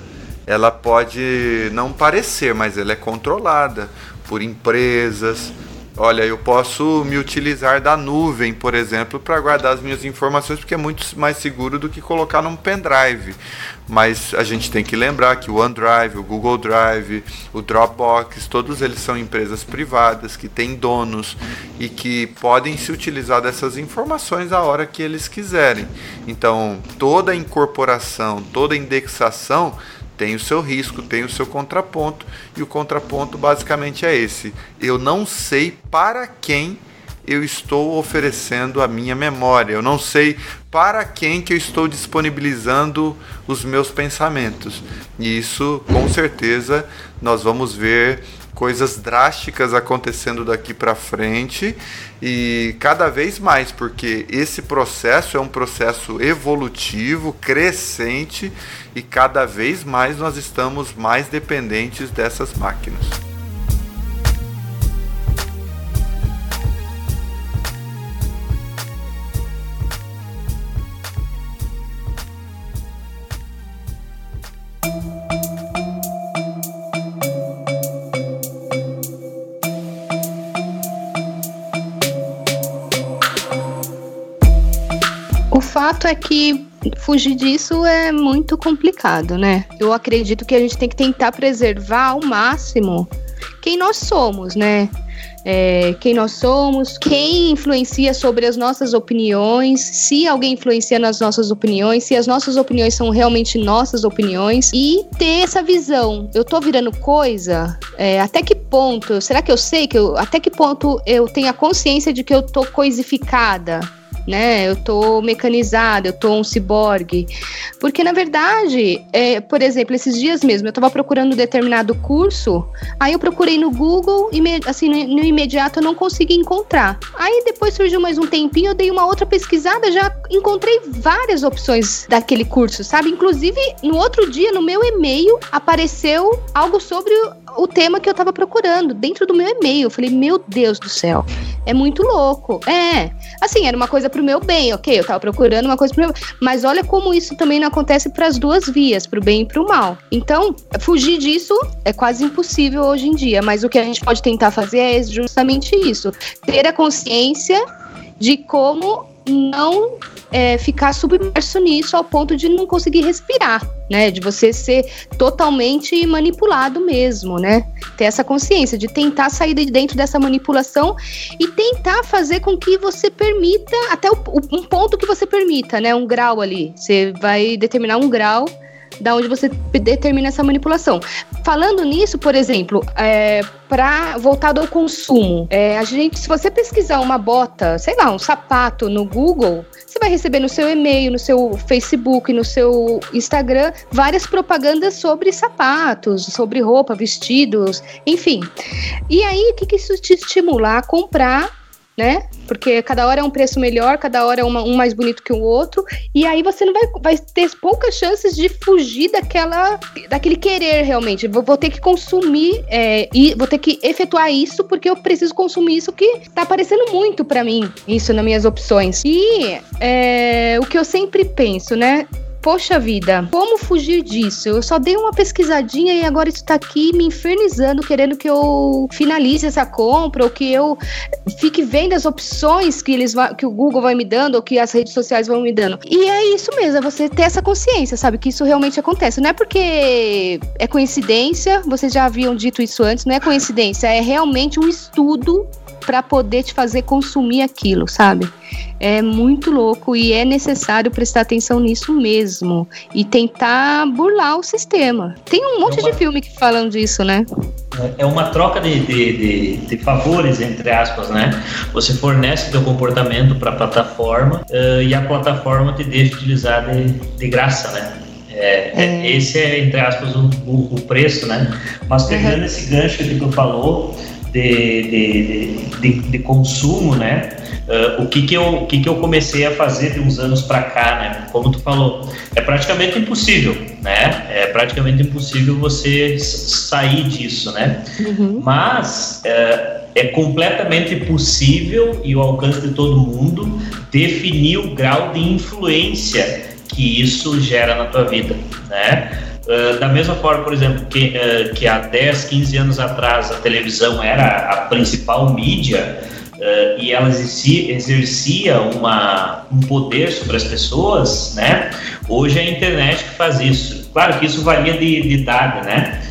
A: ela pode não parecer, mas ela é controlada por empresas. Olha, eu posso me utilizar da nuvem, por exemplo, para guardar as minhas informações, porque é muito mais seguro do que colocar num pendrive. Mas a gente tem que lembrar que o OneDrive, o Google Drive, o Dropbox, todos eles são empresas privadas que têm donos e que podem se utilizar dessas informações a hora que eles quiserem. Então, toda incorporação, toda indexação tem o seu risco, tem o seu contraponto, e o contraponto basicamente é esse: eu não sei para quem eu estou oferecendo a minha memória, eu não sei para quem que eu estou disponibilizando os meus pensamentos. E isso, com certeza, nós vamos ver coisas drásticas acontecendo daqui para frente e cada vez mais, porque esse processo é um processo evolutivo, crescente e cada vez mais nós estamos mais dependentes dessas máquinas.
D: Fato é que fugir disso é muito complicado, né? Eu acredito que a gente tem que tentar preservar ao máximo quem nós somos, né? É, quem nós somos, quem influencia sobre as nossas opiniões, se alguém influencia nas nossas opiniões, se as nossas opiniões são realmente nossas opiniões e ter essa visão. Eu tô virando coisa? É, até que ponto? Será que eu sei que eu, até que ponto eu tenho a consciência de que eu tô coisificada? Né? Eu tô mecanizada, eu tô um ciborgue. Porque, na verdade, é, por exemplo, esses dias mesmo, eu tava procurando um determinado curso, aí eu procurei no Google e, assim, no, no imediato eu não consegui encontrar. Aí depois surgiu mais um tempinho, eu dei uma outra pesquisada, já encontrei várias opções daquele curso, sabe? Inclusive, no outro dia, no meu e-mail, apareceu algo sobre o tema que eu tava procurando dentro do meu e-mail. Eu falei, meu Deus do céu, é muito louco. É, assim, era uma coisa pro meu bem, ok? Eu tava procurando uma coisa pro meu Mas olha como isso também não acontece para as duas vias, pro bem e pro mal. Então, fugir disso é quase impossível hoje em dia. Mas o que a gente pode tentar fazer é justamente isso: ter a consciência de como não é, ficar submerso nisso ao ponto de não conseguir respirar, né? De você ser totalmente manipulado mesmo, né? Ter essa consciência de tentar sair de dentro dessa manipulação e tentar fazer com que você permita até o, um ponto que você permita, né? Um grau ali. Você vai determinar um grau da onde você determina essa manipulação. Falando nisso, por exemplo, é, para voltado ao consumo, é, a gente, se você pesquisar uma bota, sei lá, um sapato no Google, você vai receber no seu e-mail, no seu Facebook, no seu Instagram, várias propagandas sobre sapatos, sobre roupa, vestidos, enfim. E aí, o que, que isso te estimula a comprar né? Porque cada hora é um preço melhor, cada hora é uma, um mais bonito que o outro, e aí você não vai, vai ter poucas chances de fugir daquela, daquele querer realmente. Vou, vou ter que consumir é, e vou ter que efetuar isso porque eu preciso consumir isso que tá aparecendo muito para mim, isso nas minhas opções. E é, o que eu sempre penso, né? Poxa vida, como fugir disso? Eu só dei uma pesquisadinha e agora isso tá aqui me infernizando, querendo que eu finalize essa compra ou que eu fique vendo as opções que eles que o Google vai me dando ou que as redes sociais vão me dando. E é isso mesmo, é você ter essa consciência, sabe? Que isso realmente acontece. Não é porque é coincidência, vocês já haviam dito isso antes, não é coincidência, é realmente um estudo para poder te fazer consumir aquilo, sabe? É muito louco e é necessário prestar atenção nisso mesmo e tentar burlar o sistema. Tem um monte é uma... de filme que falam disso, né?
C: É uma troca de, de, de, de favores, entre aspas, né? Você fornece teu comportamento para a plataforma uh, e a plataforma te deixa utilizar de, de graça, né? É, é. Esse é, entre aspas, o, o, o preço, né? Mas pegando uhum. esse gancho que tu falou, de, de, de, de consumo, né? Uh, o que que, eu, o que que eu comecei a fazer de uns anos para cá, né? Como tu falou, é praticamente impossível, né? É praticamente impossível você sair disso, né? Uhum. Mas uh, é completamente possível e o alcance de todo mundo definir o grau de influência que isso gera na tua vida, né? Uh, da mesma forma, por exemplo, que, uh, que há 10, 15 anos atrás a televisão era a principal mídia uh, e ela exercia, exercia uma, um poder sobre as pessoas, né? Hoje é a internet que faz isso. Claro que isso varia de, de idade, né?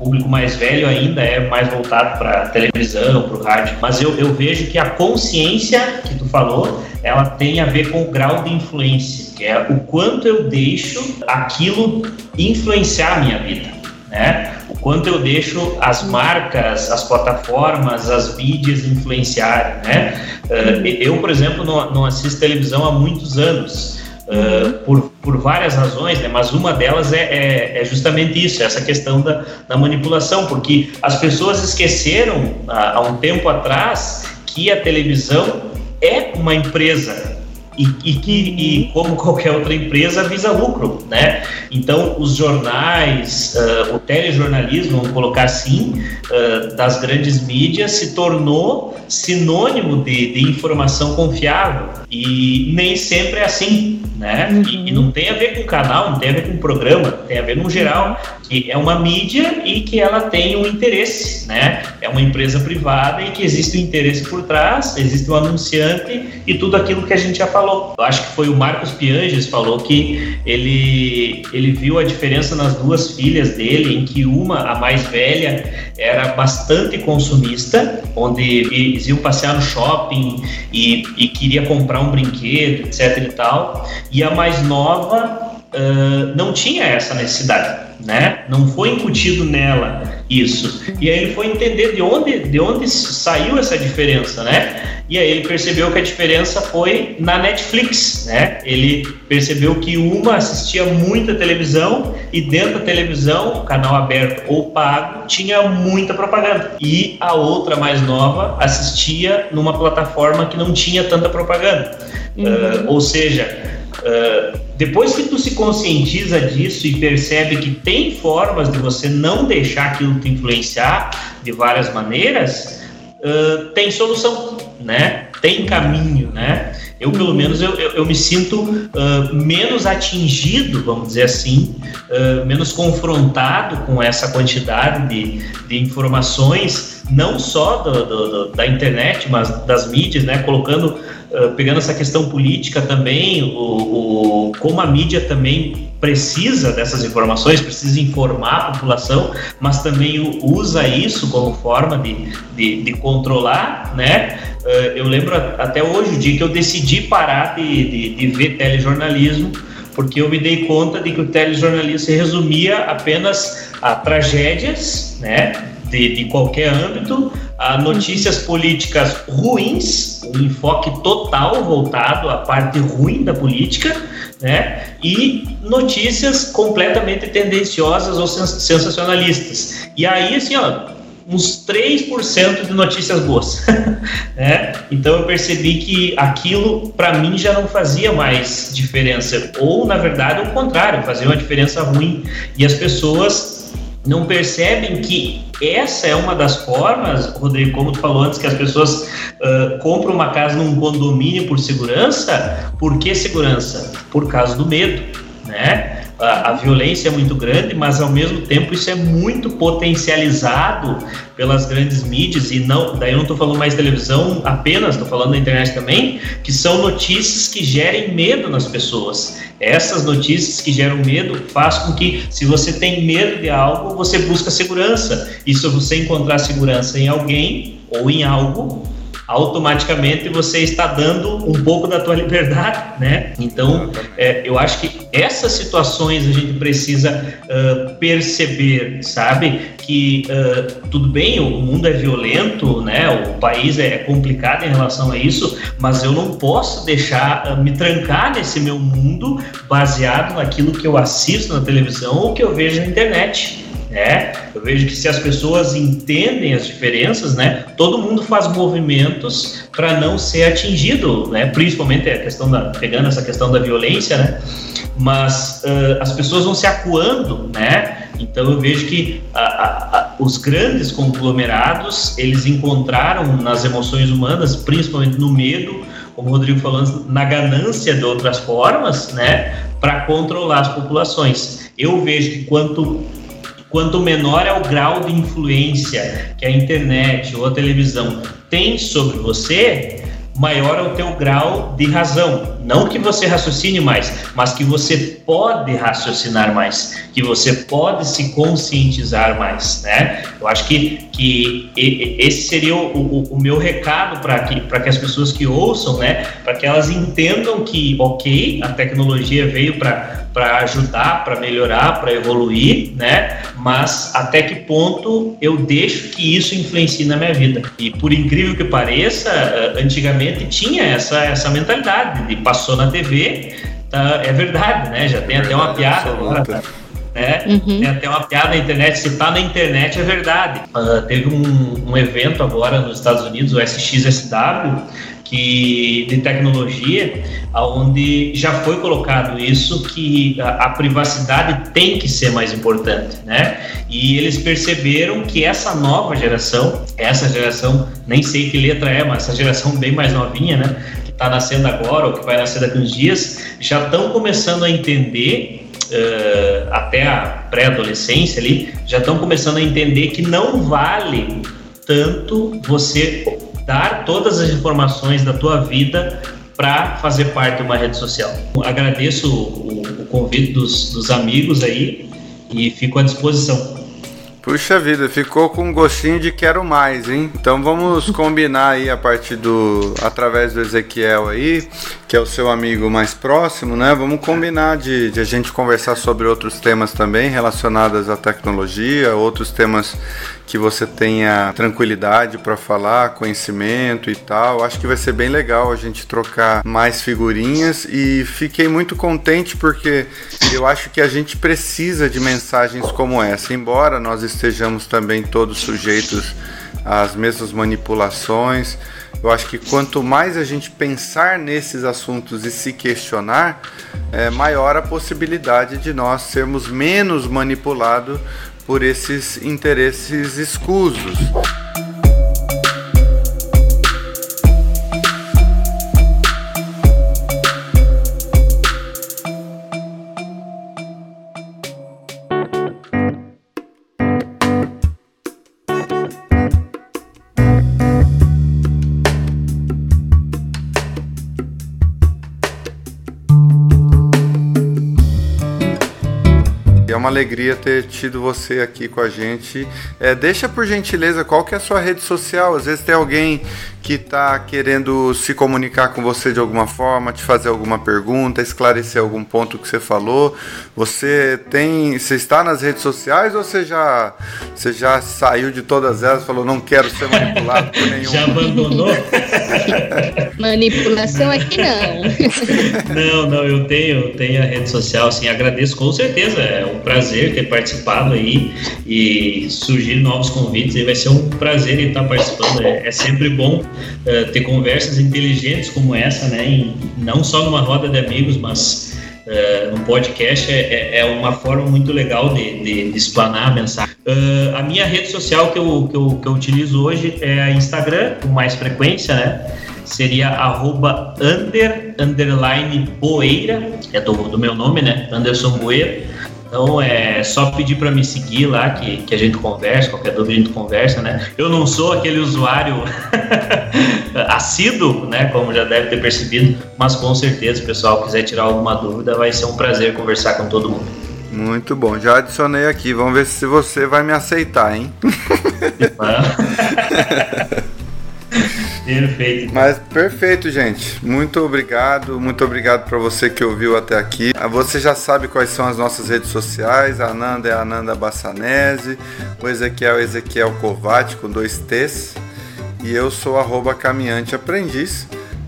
C: Público mais velho ainda é mais voltado para televisão, para o rádio, mas eu, eu vejo que a consciência que tu falou, ela tem a ver com o grau de influência, que é o quanto eu deixo aquilo influenciar a minha vida, né? O quanto eu deixo as marcas, as plataformas, as mídias influenciarem, né? Uh, eu, por exemplo, não, não assisto televisão há muitos anos. Uh, por, por várias razões, né? mas uma delas é, é, é, justamente isso, essa questão da, da manipulação, porque as pessoas esqueceram há, há um tempo atrás que a televisão é uma empresa e, e, que, e como qualquer outra empresa visa lucro, né? Então os jornais, uh, o telejornalismo, vamos colocar assim, uh, das grandes mídias se tornou sinônimo de, de, informação confiável e nem sempre é assim, né? Uhum. E, e, não tem a ver com canal, não tem a ver com programa, tem a ver no geral que é uma mídia e que ela tem um interesse, né? É uma empresa privada e que existe um interesse por trás, existe um anunciante e tudo aquilo que a gente já falou. Eu acho que foi o Marcos Pianges falou que ele ele viu a diferença nas duas filhas dele, em que uma, a mais velha, era bastante consumista, onde eles iam passear no shopping e, e queria comprar um brinquedo, etc e tal, e a mais nova uh, não tinha essa necessidade né? Não foi incutido nela isso. E aí ele foi entender de onde, de onde saiu essa diferença, né? E aí ele percebeu que a diferença foi na Netflix, né? Ele percebeu que uma assistia muita televisão e dentro da televisão, canal aberto ou pago, tinha muita propaganda. E a outra mais nova assistia numa plataforma que não tinha tanta propaganda. Uhum. Uh, ou seja, Uh, depois que tu se conscientiza disso e percebe que tem formas de você não deixar aquilo te influenciar de várias maneiras, uh, tem solução, né? Tem caminho, né? Eu, pelo menos, eu, eu, eu me sinto uh, menos atingido, vamos dizer assim, menos confrontado com essa quantidade de, de informações, não só do, do, do, da internet, mas das mídias, né? Colocando uh, pegando essa questão política também, o, o, como a mídia também precisa dessas informações, precisa informar a população, mas também usa isso como forma de, de, de controlar, né? Uh, eu lembro até hoje o dia que eu decidi parar de, de, de ver telejornalismo, porque eu me dei conta de que o telejornalismo se resumia apenas a tragédias, né? De, de qualquer âmbito, notícias políticas ruins, um enfoque total voltado à parte ruim da política, né? E notícias completamente tendenciosas ou sensacionalistas. E aí, assim, ó, uns 3% de notícias boas. né? Então eu percebi que aquilo para mim já não fazia mais diferença, ou na verdade o contrário, fazia uma diferença ruim. E as pessoas não percebem que essa é uma das formas, Rodrigo, como tu falou antes, que as pessoas uh, compram uma casa num condomínio por segurança. Por que segurança? Por causa do medo, né? A, violência é muito grande, mas ao mesmo tempo isso é muito potencializado pelas grandes mídias e não, daí eu não estou falando mais televisão apenas, estou falando da internet também, que são notícias que gerem medo nas pessoas. Essas notícias que geram medo faz com que, se você tem medo de algo, você busca segurança. E se você encontrar segurança em alguém ou em algo, automaticamente você está dando um pouco da tua liberdade, né? Então, é, eu acho que essas situações a gente precisa uh, perceber, sabe? Que uh, tudo bem, o mundo é violento, né? O país é complicado em relação a isso, mas eu não posso deixar uh, me trancar nesse meu mundo baseado naquilo que eu assisto na televisão ou que eu vejo na internet né? Eu vejo que se as pessoas entendem as diferenças, né, todo mundo faz movimentos para não ser atingido, né? Principalmente a questão da pegando essa questão da violência, né? Mas uh, as pessoas vão se acuando, né? Então eu vejo que a, a, a, os grandes conglomerados eles encontraram nas emoções humanas, principalmente no medo, como o Rodrigo falando, na ganância de outras formas, né, para controlar as populações. Eu vejo que quanto Quanto menor é o grau de influência que a internet ou a televisão tem sobre você, maior é o teu grau de razão. Não que você raciocine mais, mas que você pode raciocinar mais, que você pode se conscientizar mais, né? Eu acho que, que esse seria o, o, o meu recado para que, que as pessoas que ouçam, né, para que elas entendam que, ok, a tecnologia veio para para ajudar, para melhorar, para evoluir, né? Mas até que ponto eu deixo que isso influencie na minha vida? E por incrível que pareça, eh, antigamente tinha essa essa mentalidade de passou na TV, tá, é verdade, né? Já tem é até uma piada agora. Tá? né? Uhum. Tem até uma piada na internet, se tá na internet é verdade. Uh, teve um, um, evento agora nos Estados Unidos, o SXSW, que, de tecnologia, onde já foi colocado isso que a, a, privacidade tem que ser mais importante, né? E eles perceberam que essa nova geração, essa geração, nem sei que letra é, mas essa geração bem mais novinha, né? Que está nascendo agora ou que vai nascer daqui uns dias, já estão começando a entender Uh, até a pré-adolescência ali, já estão começando a entender que não vale tanto você dar todas as informações da tua vida para fazer parte de uma rede social. Agradeço o, o convite dos, dos amigos aí e fico à disposição.
A: Puxa vida, ficou com um gostinho de quero mais, hein? Então vamos combinar aí a partir do. através do Ezequiel aí, que é o seu amigo mais próximo, né? Vamos combinar de, de a gente conversar sobre outros temas também relacionados à tecnologia, outros temas que você tenha tranquilidade para falar, conhecimento e tal. Acho que vai ser bem legal a gente trocar mais figurinhas e fiquei muito contente porque eu acho que a gente precisa de mensagens como essa, embora nós estejamos também todos sujeitos às mesmas manipulações. Eu acho que quanto mais a gente pensar nesses assuntos e se questionar, é maior a possibilidade de nós sermos menos manipulados por esses interesses escusos. Alegria ter tido você aqui com a gente. É, deixa por gentileza qual que é a sua rede social. Às vezes tem alguém que está querendo se comunicar com você de alguma forma, te fazer alguma pergunta, esclarecer algum ponto que você falou. Você tem, você está nas redes sociais ou você já, você já saiu de todas elas, falou não quero ser manipulado por nenhum?
C: Já abandonou?
D: Manipulação aqui não.
C: não, não, eu tenho, tenho a rede social, sim, agradeço com certeza. É um prazer ter participado aí e surgir novos convites. E vai ser um prazer estar participando. É, é sempre bom uh, ter conversas inteligentes como essa, né? Em, não só numa roda de amigos, mas uh, um podcast é, é, é, uma forma muito legal de, de, de explanar a mensagem. Uh, a minha rede social que eu, que, eu, que eu utilizo hoje é a Instagram, com mais frequência, né? Seria arroba under, underline boeira, é do, do meu nome, né? Anderson Boeira. Então é só pedir para me seguir lá que, que a gente conversa, qualquer dúvida a gente conversa, né? Eu não sou aquele usuário assíduo, né? Como já deve ter percebido, mas com certeza, o pessoal quiser tirar alguma dúvida, vai ser um prazer conversar com todo mundo.
A: Muito bom, já adicionei aqui. Vamos ver se você vai me aceitar, hein?
C: Perfeito.
A: Mas perfeito, gente. Muito obrigado. Muito obrigado para você que ouviu até aqui. Ah, você já sabe quais são as nossas redes sociais. A Ananda é a Ananda Bassanese. O Ezequiel é Ezequiel Covati com dois T's. E eu sou arroba caminhante aprendiz.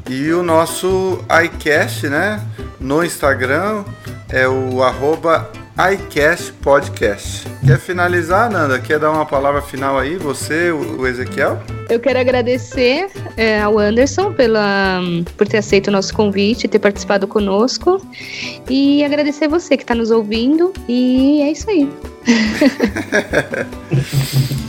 A: E o nosso iCast, né? No Instagram é o arroba iCast Podcast. Quer finalizar, Nanda? Quer dar uma palavra final aí, você, o Ezequiel?
D: Eu quero agradecer é, ao Anderson pela, por ter aceito o nosso convite, ter participado conosco. E agradecer você que está nos ouvindo. E é isso aí.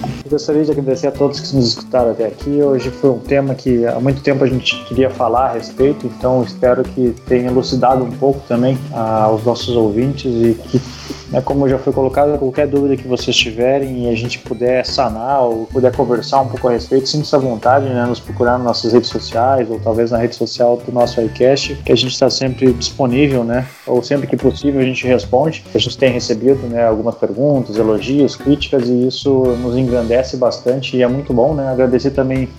B: gostaria de agradecer a todos que nos escutaram até aqui. Hoje foi um tema que há muito tempo a gente queria falar a respeito, então espero que tenha elucidado um pouco também ah, aos nossos ouvintes e que, né, como já foi colocado, qualquer dúvida que vocês tiverem e a gente puder sanar ou puder conversar um pouco a respeito, sinta-se à vontade, né, nos procurar nas nossas redes sociais ou talvez na rede social do nosso iCast, que a gente está sempre disponível, né, ou sempre que possível a gente responde. A gente tem recebido né, algumas perguntas, elogios, críticas e isso nos engrandece enriquece bastante e é muito bom, né? Agradecer também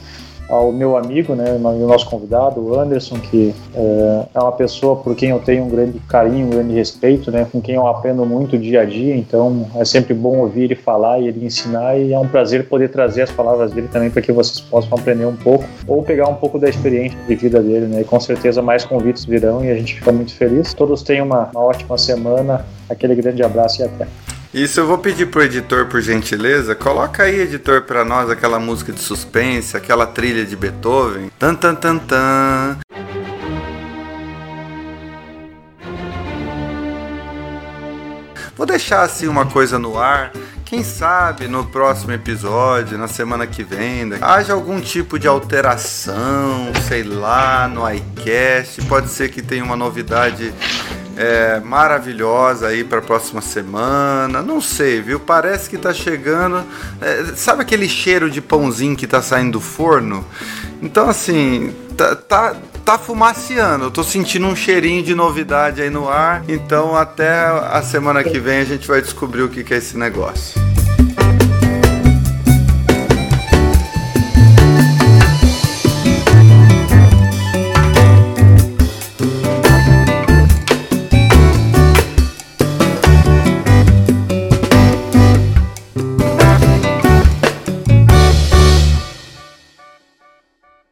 B: ao meu amigo, né, o nosso convidado, o Anderson, que é, é, uma pessoa por quem eu tenho um grande carinho, um grande respeito, né, com quem eu aprendo muito dia a dia, então é sempre bom ouvir ele falar e ele ensinar e é um prazer poder trazer as palavras dele também para que vocês possam aprender um pouco ou pegar um pouco da experiência de vida dele, né, e com certeza mais convites virão e a gente fica muito feliz. Todos tenham uma, uma ótima semana, aquele grande abraço e até.
A: Isso eu vou pedir pro editor, por gentileza. Coloca aí, editor, para nós aquela música de suspense, aquela trilha de Beethoven. Tan tan tan tan. Vou deixar assim uma coisa no ar. Quem sabe no próximo episódio, na semana que vem, haja algum tipo de alteração, sei lá, no iCast. Pode ser que tenha uma novidade é, maravilhosa aí para a próxima semana. Não sei, viu? Parece que tá chegando. É, sabe aquele cheiro de pãozinho que tá saindo do forno? Então, assim, tá, tá, tá fumaciando. Eu tô sentindo um cheirinho de novidade aí no ar. Então, até a semana que vem a gente vai descobrir o que, é esse negócio.